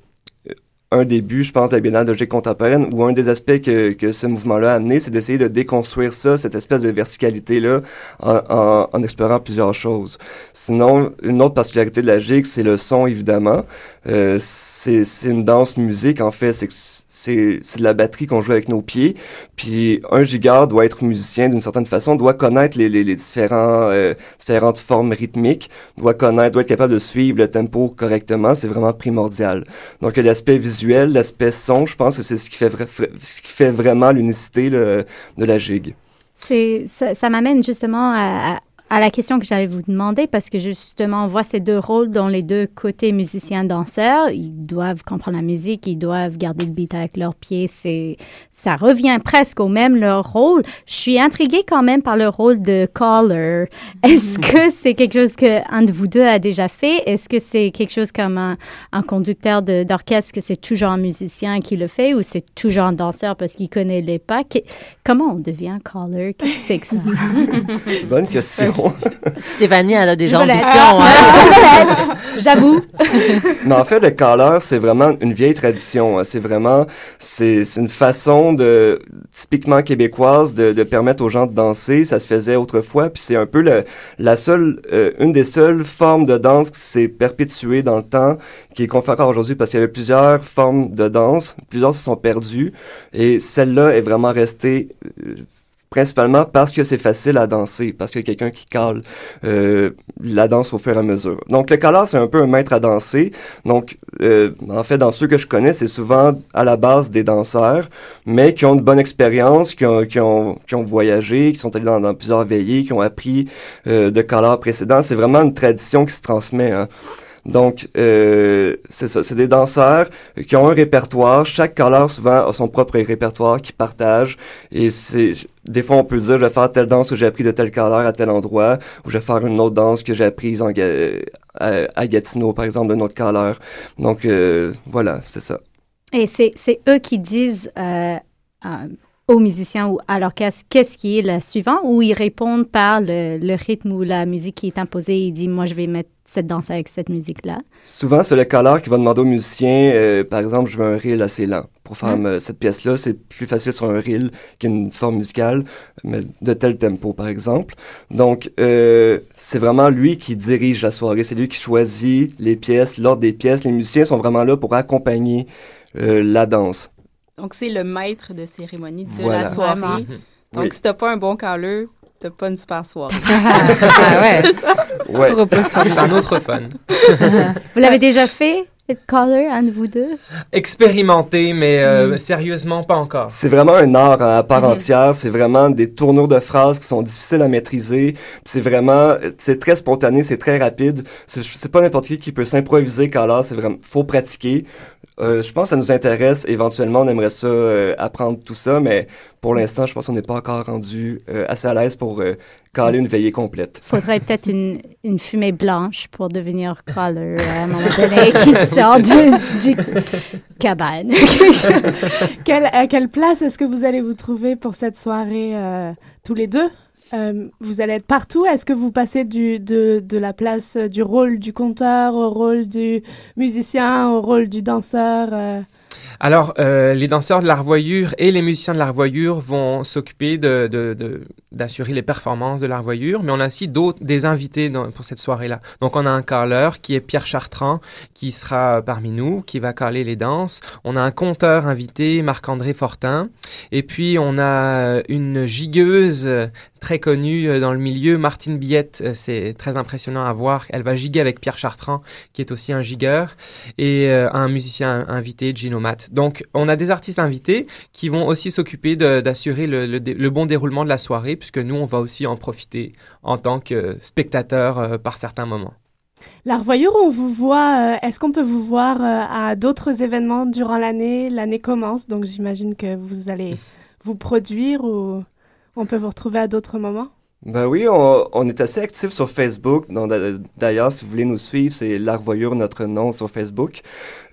un des buts, je pense, de la Biennale de gigue contemporaine, ou un des aspects que, que ce mouvement-là a amené, c'est d'essayer de déconstruire ça, cette espèce de verticalité-là, en, en- en explorant plusieurs choses. Sinon, une autre particularité de la gigue, c'est le son, évidemment. Euh, c'est une danse musique, en fait. C'est de la batterie qu'on joue avec nos pieds. Puis un gigueur doit être musicien d'une certaine façon, doit connaître les, les, les différents, euh, différentes formes rythmiques, doit connaître, doit être capable de suivre le tempo correctement. C'est vraiment primordial. Donc l'aspect visuel, l'aspect son, je pense que c'est ce qui fait, ce qui fait vraiment l'unicité de la gigue. Ça, ça m'amène justement à- à la question que j'allais vous demander, parce que justement, on voit ces deux rôles dans les deux côtés musiciens-danseurs. Ils doivent comprendre la musique, ils doivent garder le beat avec leurs pieds. C'est, ça revient presque au même leur rôle. Je suis intriguée quand même par le rôle de caller. Est-ce que c'est quelque chose que un de vous deux a déjà fait? Est-ce que c'est quelque chose comme un, un conducteur de- d'orchestre, que c'est toujours un musicien qui le fait, ou c'est toujours un danseur parce qu'il connaît les pas? Que- comment on devient caller? Qu'est-ce que c'est que ça? Bonne question. Stéphanie, elle a des Je ambitions. Hein. je veux l'être. J'avoue. Mais en fait, le caller, c'est vraiment une vieille tradition. hein. C'est vraiment, c'est c'est une façon de, typiquement québécoise de, de permettre aux gens de danser. Ça se faisait autrefois, puis c'est un peu le, la seule, euh, une des seules formes de danse qui s'est perpétuée dans le temps, qui est qu'on fait encore aujourd'hui, parce qu'il y avait plusieurs formes de danse, plusieurs se sont perdues, et celle-là est vraiment restée euh, principalement parce que c'est facile à danser, parce qu'il y a quelqu'un qui cale euh, la danse au fur et à mesure. Donc le caleur, c'est un peu un maître à danser. Donc, euh, en fait, dans ceux que je connais, c'est souvent à la base des danseurs, mais qui ont une bonne expérience, qui ont, qui ont, qui ont voyagé, qui sont allés dans, dans plusieurs veillées, qui ont appris euh, de caleurs précédents. C'est vraiment une tradition qui se transmet. Hein. Donc, euh, c'est ça, c'est des danseurs qui ont un répertoire. Chaque caleur, souvent, a son propre répertoire qu'ils partagent. Et c'est, des fois, on peut dire, je vais faire telle danse que j'ai appris de tel caleur à tel endroit, ou je vais faire une autre danse que j'ai apprise en, à, Gatineau, par exemple, d'un autre caleur. Donc, euh, voilà, c'est ça. Et c'est eux qui disent euh, euh, aux musiciens ou à l'orchestre qu'est-ce qui est le suivant? Ou ils répondent par le, le rythme ou la musique qui est imposée. Ils disent, moi, je vais mettre cette danse avec cette musique-là. Souvent, c'est le caleur qui va demander au musicien, euh, par exemple, je veux un reel assez lent. Pour faire euh, cette pièce-là, c'est plus facile sur un reel qu'une forme musicale, mais de tel tempo, par exemple. Donc, euh, c'est vraiment lui qui dirige la soirée. C'est lui qui choisit les pièces, l'ordre des pièces. Les musiciens sont vraiment là pour accompagner euh, la danse. Donc, c'est le maître de cérémonie de Voilà. la soirée. Vraiment. Donc, Oui. si t'as pas un bon caleur, t'as pas une super soirée. Ah ouais. C'est ça. Ouais. C'est un autre fun. Vous l'avez déjà fait, un de vous deux? Expérimenté, mais euh, Mm. sérieusement, pas encore. C'est vraiment un art à part Mhm. entière. C'est vraiment des tournures de phrases qui sont difficiles à maîtriser. C'est vraiment, c'est très spontané, c'est très rapide. C'est c'est pas n'importe qui qui peut s'improviser quand là, c'est vraiment, faut pratiquer. Euh, je pense que ça nous intéresse. Éventuellement, on aimerait ça euh, apprendre tout ça, mais pour l'instant, je pense qu'on n'est pas encore rendu euh, assez à l'aise pour euh, caler une veillée complète. Faudrait peut-être une, une fumée blanche pour devenir caller à un moment donné qui sort du, du cabane. Quelle- à quelle place est-ce que vous allez vous trouver pour cette soirée euh, tous les deux? Euh, Vous allez être partout? Est-ce que vous passez du, de, de la place euh, du rôle du conteur au rôle du musicien, au rôle du danseur euh? Alors, euh, les danseurs de la revoyure et les musiciens de la revoyure vont s'occuper de, de- de- d'assurer les performances de la revoyure, mais on a aussi d'autres, des invités pour cette soirée-là. Donc, on a un caleur qui est Pierre Chartrand, qui sera parmi nous, qui va caler les danses. On a un conteur invité, Marc-André Fortin. Et puis, on a une gigueuse très connue euh, dans le milieu, Martine Billette. Euh, C'est très impressionnant à voir. Elle va giguer avec Pierre Chartrand, qui est aussi un gigueur, et euh, un musicien invité, Gino Matt. Donc, on a des artistes invités qui vont aussi s'occuper d'assurer le, bon déroulement de la soirée, puisque nous, on va aussi en profiter en tant que spectateurs par certains moments. La revoyure, on vous voit. Est-ce qu'on peut vous voir à d'autres événements durant l'année? L'année commence, donc j'imagine que vous allez vous produire ou on peut vous retrouver à d'autres moments. Ben oui, on, on est assez actifs sur Facebook. D'ailleurs, si vous voulez nous suivre, c'est L'Arvoyure, notre nom sur Facebook.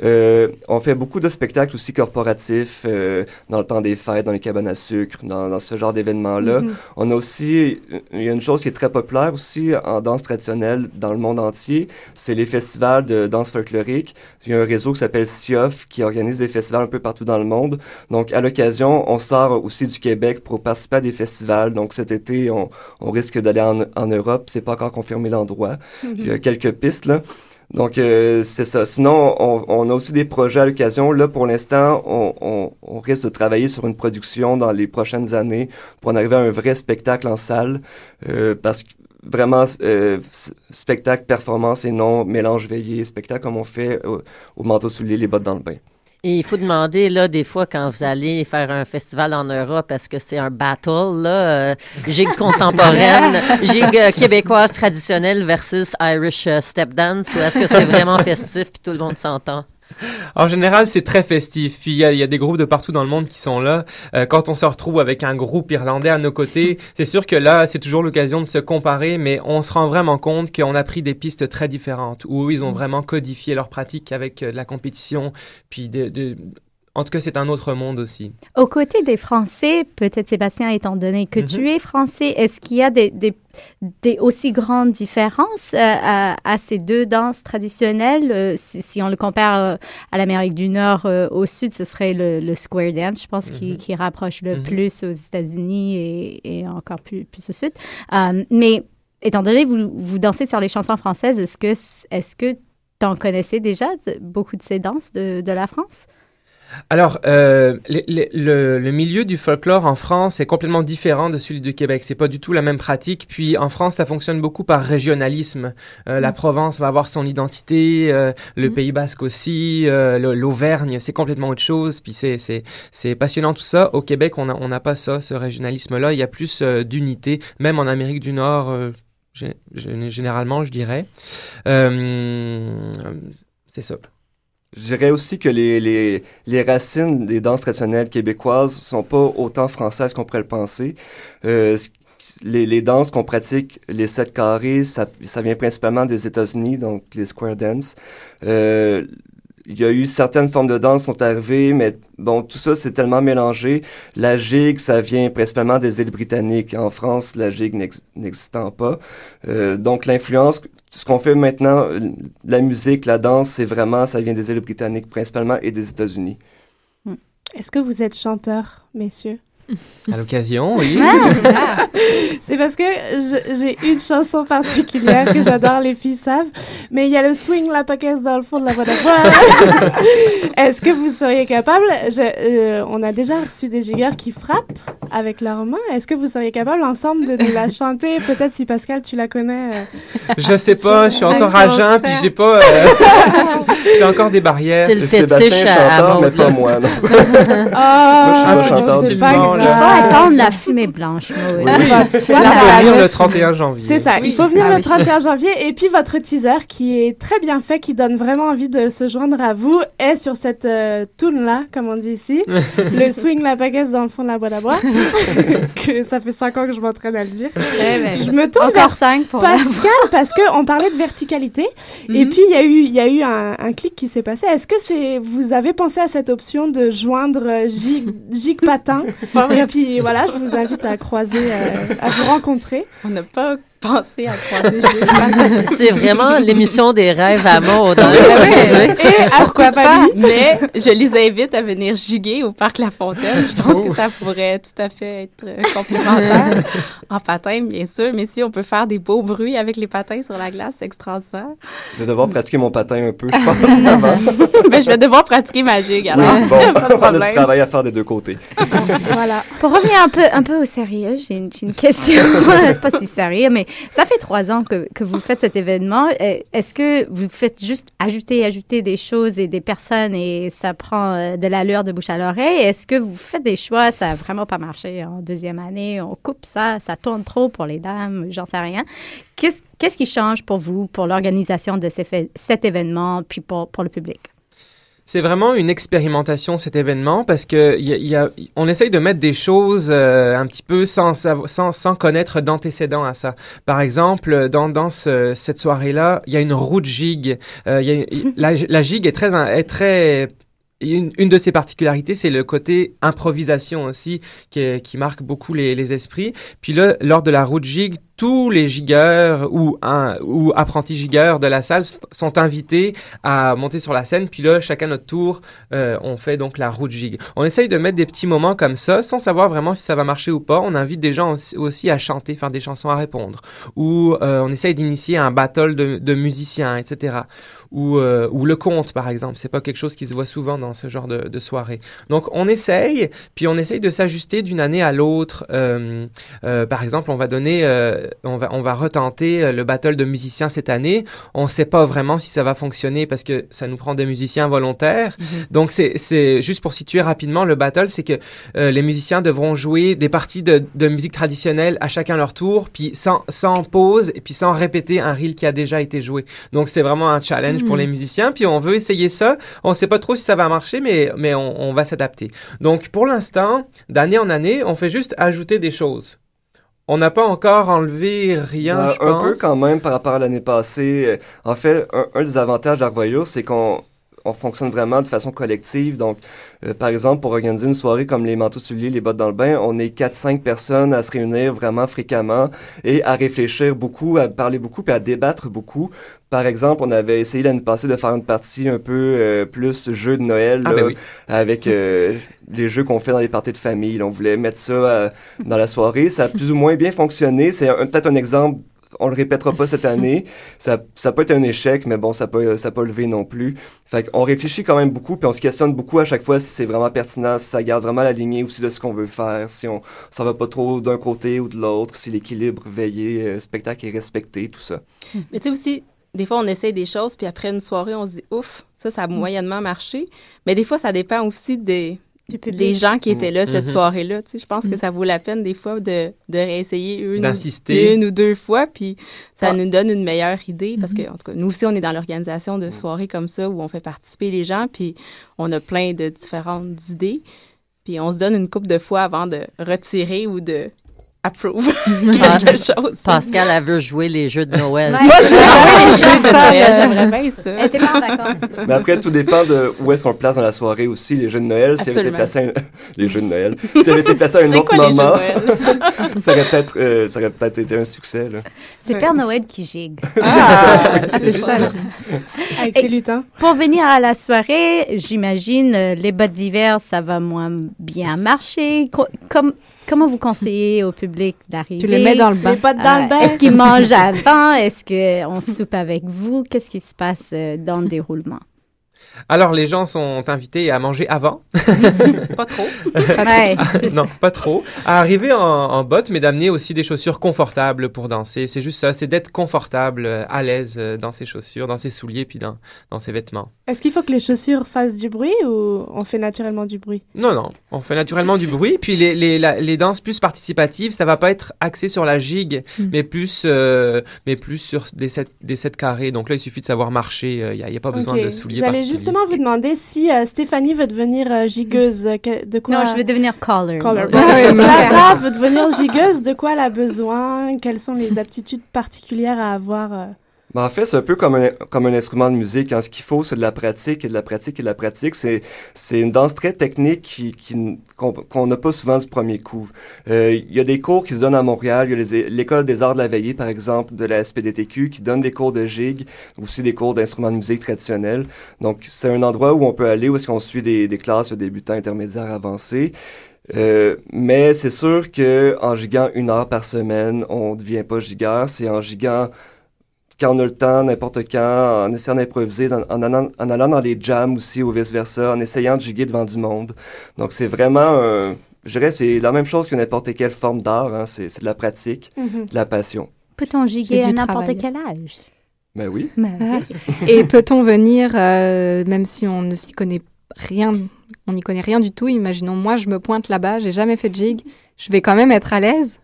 Euh, on fait beaucoup de spectacles aussi corporatifs euh, dans le temps des fêtes, dans les cabanes à sucre, dans, dans ce genre d'événements-là. Mhm. On a aussi, il y a une chose qui est très populaire aussi en danse traditionnelle dans le monde entier, c'est les festivals de danse folklorique. Il y a un réseau qui s'appelle SIOF qui organise des festivals un peu partout dans le monde. Donc, à l'occasion, on sort aussi du Québec pour participer à des festivals. Donc, cet été, on, on risque d'aller en, en Europe. C'est pas encore confirmé l'endroit. Mhm. Il y a quelques pistes, là. Donc, euh, c'est ça. Sinon, on, on, a aussi des projets à l'occasion. Là, pour l'instant, on, on, on, risque de travailler sur une production dans les prochaines années pour en arriver à un vrai spectacle en salle. Euh, parce que vraiment, euh, spectacle, performance et non mélange veillé, spectacle comme on fait au, au manteau soulier, les bottes dans le bain. Et il faut demander, là, des fois, quand vous allez faire un festival en Europe, est-ce que c'est un battle, là, euh, gigue contemporaine, gigue euh, québécoise traditionnelle versus Irish euh, step dance, ou est-ce que c'est vraiment festif puis tout le monde s'entend? En général, c'est très festif. Puis il y, a, y, a des groupes de partout dans le monde qui sont là. Euh, quand on se retrouve avec un groupe irlandais à nos côtés, c'est sûr que là, c'est toujours l'occasion de se comparer, mais on se rend vraiment compte qu'on a pris des pistes très différentes, où ils ont vraiment codifié leur pratique avec euh, de la compétition, puis de, de en tout cas, c'est un autre monde aussi. Aux côtés des Français, peut-être Sébastien, étant donné que mm -hmm. tu es français, est-ce qu'il y a des, des, des, aussi grandes différences euh, à, à, ces deux danses traditionnelles? Euh, si, si, on le compare euh, à l'Amérique du Nord, au Sud, ce serait le, le, square dance, je pense, mm -hmm. qui, qui, rapproche le mm -hmm. plus aux États-Unis et, et, encore plus, plus au Sud. Mais étant donné que vous, vous dansez sur les chansons françaises, est-ce que est-ce que tu en connaissais déjà beaucoup de ces danses de, de la France? Alors, euh, le, le, le, milieu du folklore en France est complètement différent de celui du Québec. C'est pas du tout la même pratique. Puis en France, ça fonctionne beaucoup par régionalisme. Euh, mmh. La Provence va avoir son identité, euh, le mmh. Pays Basque aussi, euh, l'Auvergne, c'est complètement autre chose. Puis c'est c'est passionnant tout ça. Au Québec, on n'a on a pas ça, ce régionalisme-là. Il y a plus euh, d'unité, même en Amérique du Nord. Euh, généralement, je dirais. c'est ça. Je dirais aussi que les, les, les, racines des danses traditionnelles québécoises sont pas autant françaises qu'on pourrait le penser. Euh, les, les, danses qu'on pratique, les sept carrés, ça, ça vient principalement des États-Unis, donc les square dance. Euh, il y a eu certaines formes de danse qui sont arrivées, mais bon, tout ça, c'est tellement mélangé. La gigue, ça vient principalement des îles britanniques. En France, la gigue n'existant pas. Euh, donc, l'influence, ce qu'on fait maintenant, la musique, la danse, c'est vraiment, ça vient des îles britanniques principalement et des États-Unis. Est-ce que vous êtes chanteur, messieurs? À l'occasion, oui. Ah, c'est parce que j'ai une chanson particulière que j'adore, les filles savent. Mais il y a le swing la paquette dans le fond de la voix Est-ce que vous seriez capable je, euh, On a déjà reçu des giggers qui frappent avec leurs mains. Est-ce que vous seriez capable ensemble de nous la chanter? Peut-être si Pascal, tu la connais. Euh, je sais pas, je suis encore à jeun, puis j'ai pas. Euh, j'ai encore des barrières. C'est le Sébastien chanteur, mais pas moi. Non. oh, moi, je suis pas chanteur il faut attendre la fumée blanche. Oui. Oui. Il faut venir le 31 janvier. C'est ça, oui. il faut venir ah, le 31 janvier. Et puis votre teaser, qui est très bien fait, qui donne vraiment envie de se joindre à vous, est sur cette euh, tune-là, comme on dit ici. le swing la baguette dans le fond de la boîte à bois. que ça fait 5 ans que je m'entraîne à le dire. Eh ben, je me tourne encore vers 5 pour Pascal, parce qu'on parlait de verticalité. Mm -hmm. Et puis, il y a eu, y a eu un, un clic qui s'est passé. Est-ce que c'est vous avez pensé à cette option de joindre Gig, Gig Patin? Et puis voilà, je vous invite à croiser, euh, à vous rencontrer. On n'a pas pensé à croiser C'est vraiment l'émission des rêves à mode. Et pourquoi pas? Mais je les invite à venir giguer au Parc La Fontaine. Je pense oh. que ça pourrait tout à fait être euh, complémentaire. en patin, bien sûr, mais si on peut faire des beaux bruits avec les patins sur la glace, c'est extraordinaire. Je vais devoir pratiquer mon patin un peu, je pense, avant. mais je vais devoir pratiquer ma gigue, alors. Oui, bon, on a du travail à faire des deux côtés. voilà. Pour revenir un peu, un peu au sérieux, j'ai une, une, question, pas si sérieux, mais ça fait trois ans que, que vous faites cet événement. Est-ce que vous faites juste ajouter, ajouter des choses et des personnes et ça prend euh, de l'allure de bouche à l'oreille? Est-ce que vous faites des choix? Ça n'a vraiment pas marché en deuxième année. On coupe ça, ça tourne trop pour les dames, j'en sais rien. Qu'est-ce qu'est-ce qui change pour vous, pour l'organisation de cet événement, puis pour, pour le public? C'est vraiment une expérimentation cet événement parce que y a, y a, on essaye de mettre des choses euh, un petit peu sans, sans, sans connaître d'antécédents à ça. Par exemple, dans, dans ce, cette soirée-là, il y a une route gigue. Euh, y a, la, la gigue est très, est très une, une, de ses particularités, c'est le côté improvisation aussi qui, qui marque beaucoup les, les, esprits. Puis là, lors de la route gigue, tous les gigueurs ou, un, ou apprentis gigueurs de la salle sont invités à monter sur la scène. Puis là, chacun notre tour, euh, on fait donc la route gigue. On essaye de mettre des petits moments comme ça, sans savoir vraiment si ça va marcher ou pas. On invite des gens aussi à chanter, faire des chansons à répondre. Ou euh, on essaye d'initier un battle de, de musiciens, etc ou, euh, ou le conte, par exemple. C'est pas quelque chose qui se voit souvent dans ce genre de, de soirée. Donc, on essaye, puis on essaye de s'ajuster d'une année à l'autre. Euh, euh, par exemple, on va donner, euh, on, va, on va retenter euh, le battle de musiciens cette année. On sait pas vraiment si ça va fonctionner parce que ça nous prend des musiciens volontaires. Donc, c'est- juste pour situer rapidement le battle, c'est que euh, les musiciens devront jouer des parties de, de musique traditionnelle à chacun leur tour, puis sans, sans pause, et puis sans répéter un reel qui a déjà été joué. Donc, c'est vraiment un challenge pour Mhm. les musiciens, puis on veut essayer ça. On sait pas trop si ça va marcher, mais, mais on, on va s'adapter. Donc, pour l'instant, d'année en année, on fait juste ajouter des choses. On n'a pas encore enlevé rien, Euh, je un pense. peu quand même par rapport à l'année passée. En fait, un, un des avantages d'Arvoyure, c'est qu'on on fonctionne vraiment de façon collective. Donc, euh, par exemple, pour organiser une soirée comme les manteaux souliers, les bottes dans le bain, on est 4-5 personnes à se réunir vraiment fréquemment et à réfléchir beaucoup, à parler beaucoup, puis à débattre beaucoup. Par exemple, on avait essayé l'année passée de faire une partie un peu euh, plus jeu de Noël, Ah, là, ben oui. avec euh, les jeux qu'on fait dans les parties de famille. Là, on voulait mettre ça dans la soirée. Ça a plus ou moins bien fonctionné. C'est peut-être un exemple. On le répétera pas cette année. Ça, ça peut être un échec, mais bon, ça peut, ça peut lever non plus. Fait qu'on réfléchit quand même beaucoup, puis on se questionne beaucoup à chaque fois si c'est vraiment pertinent, si ça garde vraiment la lignée aussi de ce qu'on veut faire, si on s'en va pas trop d'un côté ou de l'autre, si l'équilibre veillé, euh, spectacle est respecté, tout ça. Mais tu sais aussi, des fois, on essaye des choses, puis après une soirée, on se dit, ouf, ça, ça a moyennement marché. Mais des fois, ça dépend aussi des, des gens qui étaient là cette Mhm. soirée-là. Tu sais, je pense que ça vaut la peine, des fois, de, de réessayer une, une ou deux fois, puis ça Ah. nous donne une meilleure idée. Parce que, en tout cas, nous aussi, on est dans l'organisation de soirées comme ça, où on fait participer les gens, puis on a plein de différentes idées. Puis on se donne une coupe de fois avant de retirer ou de approve quelque chose. Pascal, elle veut jouer les jeux de Noël. Moi, je veux jouer les jeux de Noël. J'aimerais bien ça. Elle était pas en vacances. Mais après, tout dépend de où est-ce qu'on le place dans la soirée aussi. Les jeux de Noël, si elle avait été Absolument. placé à un... les jeux de Noël, si elle avait été placé à un autre quoi, moment, ça aurait peut-être, euh, ça aurait peut-être été un succès. C'est Père Noël qui gigue. Ah, c'est ça. Avec Et ses lutins. Pour venir à la soirée, j'imagine euh, les bottes d'hiver, ça va moins bien marcher. Co- comme- comment vous conseillez au public d'arriver? Tu les mets dans le bain. Dans Euh, le bain. Est-ce qu'ils mangent avant? Est-ce qu'on soupe avec vous? Qu'est-ce qui se passe euh, dans le déroulement? Alors, les gens sont invités à manger avant. Pas trop. Ouais, c'est non, pas trop. À arriver en, en bottes, mais d'amener aussi des chaussures confortables pour danser. C'est juste ça, c'est d'être confortable, euh, à l'aise euh, dans ses chaussures, dans ses souliers, puis dans, dans ses vêtements. Est-ce qu'il faut que les chaussures fassent du bruit ou on fait naturellement du bruit? Non, non, on fait naturellement du bruit. Puis les, les, la- les danses plus participatives, ça va pas être axé sur la gigue, Mm. mais, plus, euh, mais plus sur des sets, des sets carrés. Donc là, il suffit de savoir marcher. Il n'y a, y a pas besoin de souliers J'allais particuliers. Justement vous demander si euh, Stéphanie veut devenir euh, gigueuse. euh, que- de quoi Non, je veux devenir caller. Caller. Ouais, Clara veut devenir gigueuse. De quoi elle a besoin Quelles sont les aptitudes particulières à avoir euh, Ben, en fait, c'est un peu comme un, comme un instrument de musique. hein. Ce qu'il faut, c'est de la pratique et de la pratique et de la pratique. C'est, c'est une danse très technique qui, qui qu'on, n'a pas souvent du premier coup. Euh, Il y a des cours qui se donnent à Montréal. Il y a l'école des arts de la veillée, par exemple, de la SPDTQ, qui donne des cours de gigue, aussi des cours d'instruments de musique traditionnels. Donc, c'est un endroit où on peut aller, où est-ce qu'on suit des, des classes de débutants, intermédiaires, avancés. Euh, mais c'est sûr que en giguant une heure par semaine, on ne devient pas gigueur. C'est en giguant quand on a le temps, n'importe quand, en essayant d'improviser, en, allant, en allant dans les jams aussi ou vice-versa, en essayant de giguer devant du monde. Donc c'est vraiment, euh, je dirais, c'est la même chose que n'importe quelle forme d'art, hein. c'est c'est de la pratique, Mhm. de la passion. Peut-on giguer à n'importe travail. quel âge? Ben oui. Ben oui. Et peut-on venir, euh, même si on ne s'y connaît rien, on n'y connaît rien du tout, imaginons moi je me pointe là-bas, j'ai jamais fait de jig, je vais quand même être à l'aise?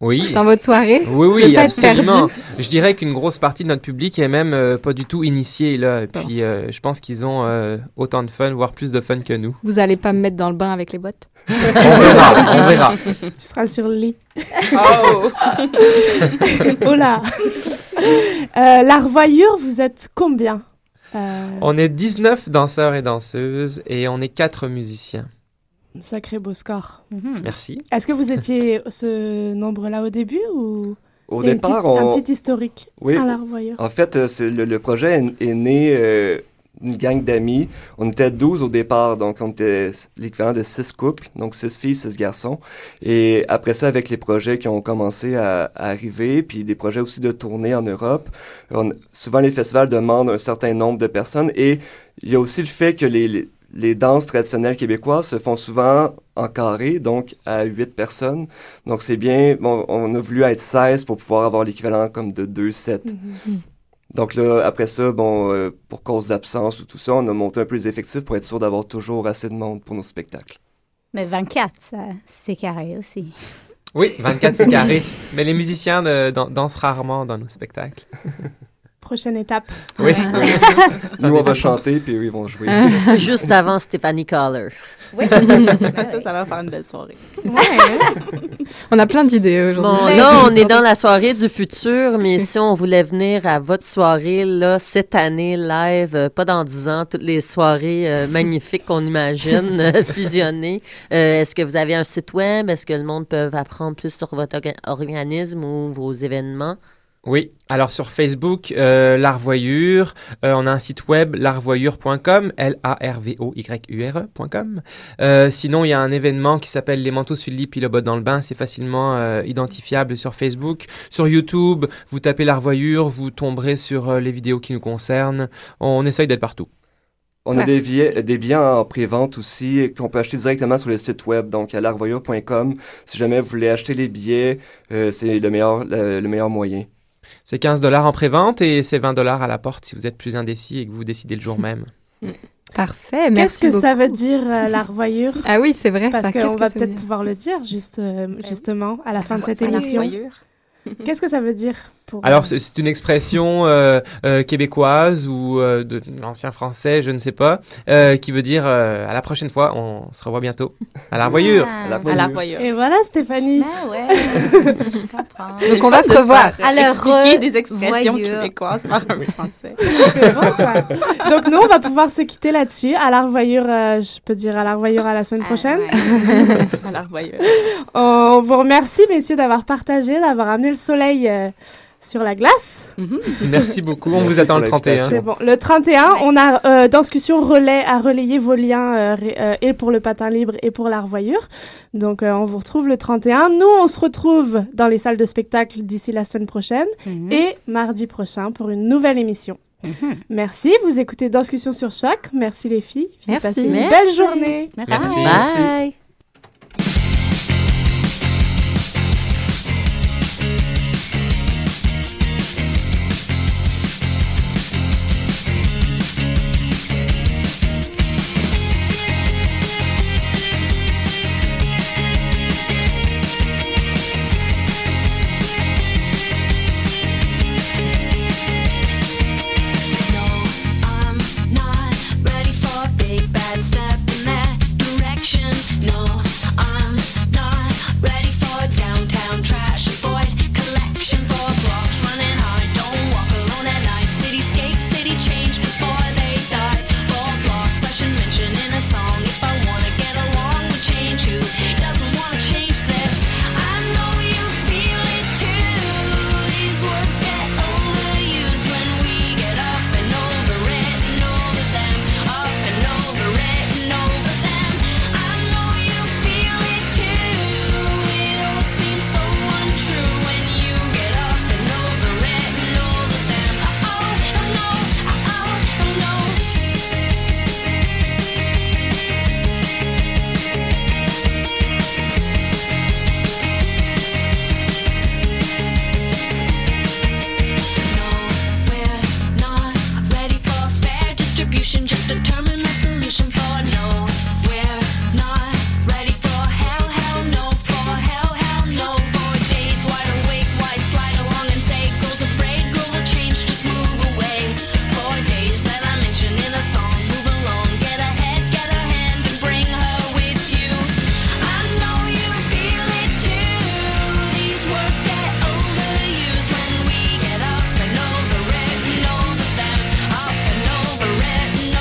Oui. dans votre soirée? Oui, oui, absolument. Je dirais qu'une grosse partie de notre public est même euh, pas du tout initié là. Et puis, euh, je pense qu'ils ont euh, autant de fun, voire plus de fun que nous. Vous allez pas me mettre dans le bain avec les bottes? On verra, on verra. Tu seras sur le lit. Oh! oh là Euh, La revoyure, vous êtes combien? Euh, On est 19 danseurs et danseuses et on est 4 musiciens. Sacré beau score. Merci. Est-ce que vous étiez ce nombre-là au début ou Au départ, petite- on... un petit historique Oui. à la revoyure En fait, euh, c'est le, le projet est, est né euh, une gang d'amis. On était 12 au départ, donc on était l'équivalent de 6 couples, donc 6 filles, 6 garçons. Et après ça, avec les projets qui ont commencé à, à arriver, puis des projets aussi de tournée en Europe, on- souvent les festivals demandent un certain nombre de personnes. Et il y a aussi le fait que les, les, les danses traditionnelles québécoises se font souvent en carré, donc à 8 personnes. Donc c'est bien, bon, on a voulu être 16 pour pouvoir avoir l'équivalent comme de 2 sets. Donc là, après ça, bon, euh, pour cause d'absence ou tout ça, on a monté un peu les effectifs pour être sûr d'avoir toujours assez de monde pour nos spectacles. Mais 24, ça, c'est carré aussi. Oui, 24 c'est carré. Mais les musiciens euh, dan- dansent rarement dans nos spectacles. Prochaine étape. Oui. Nous, on va chanter, puis eux, ils vont jouer. Juste avant Stéphanie Caller. Oui. ça, ça va faire une belle soirée. On a plein d'idées aujourd'hui. Bon, là, on est dans la soirée du futur, mais si on voulait venir à votre soirée, là, cette année, live, euh, pas dans 10 ans, toutes les soirées euh, magnifiques qu'on imagine euh, fusionnées, euh, est-ce que vous avez un site web? Est-ce que le monde peut apprendre plus sur votre orga- organisme ou vos événements? Oui, alors sur Facebook, euh, l'Arvoyure, euh, on a un site web, larvoyure.com, L-A-R-V-O-Y-U-R-E.com. Euh, sinon, il y a un événement qui s'appelle Les manteaux sur le lit puis le bot dans le bain, c'est facilement euh, identifiable sur Facebook. Sur YouTube, vous tapez l'Arvoyure, vous tomberez sur euh, les vidéos qui nous concernent. On essaye d'être partout. On a des billets, des billets en pré-vente aussi qu'on peut acheter directement sur le site web, donc à larvoyure.com. Si jamais vous voulez acheter les billets, euh, c'est le meilleur, le, le meilleur moyen. C'est 15 dollars en pré-vente et c'est 20 dollars à la porte si vous êtes plus indécis et que vous décidez le jour même. Parfait, merci Qu'est-ce que ça veut dire euh, la revoyure? Ah oui, c'est vrai, Parce qu'on va peut-être pouvoir le dire juste, euh, justement à la fin de cette émission. revoyure. Qu'est-ce que ça veut dire? Pour Alors, c'est c'est une expression euh, euh, québécoise ou euh, de l'ancien français, je ne sais pas, euh, qui veut dire euh, à la prochaine fois, on se revoit bientôt. À la revoyure. À la revoyure. Et voilà, Stéphanie. Ah ouais, je comprends. Donc, on va se revoir. À Alors, expliquer des expressions revoyure. québécoises par un français. C'est bon, ça. Donc, nous, on va pouvoir se quitter là-dessus. À la revoyure, euh, je peux dire à la revoyure à la semaine prochaine. à la revoyure. On vous remercie, messieurs, d'avoir partagé, d'avoir amené le soleil euh, sur la glace. Merci beaucoup. On vous attend le 31. C'est bon. Le 31, on a euh, Danscussion Relais à relayer vos liens euh, ré- euh, et pour le patin libre et pour la revoyure. Donc, euh, on vous retrouve le 31. Nous, on se retrouve dans les salles de spectacle d'ici la semaine prochaine Mhm. et mardi prochain pour une nouvelle émission. Mhm. Merci. Vous écoutez Danscussion sur Choc. Merci les filles. Merci. Passez une Merci. belle journée. Merci. Bye!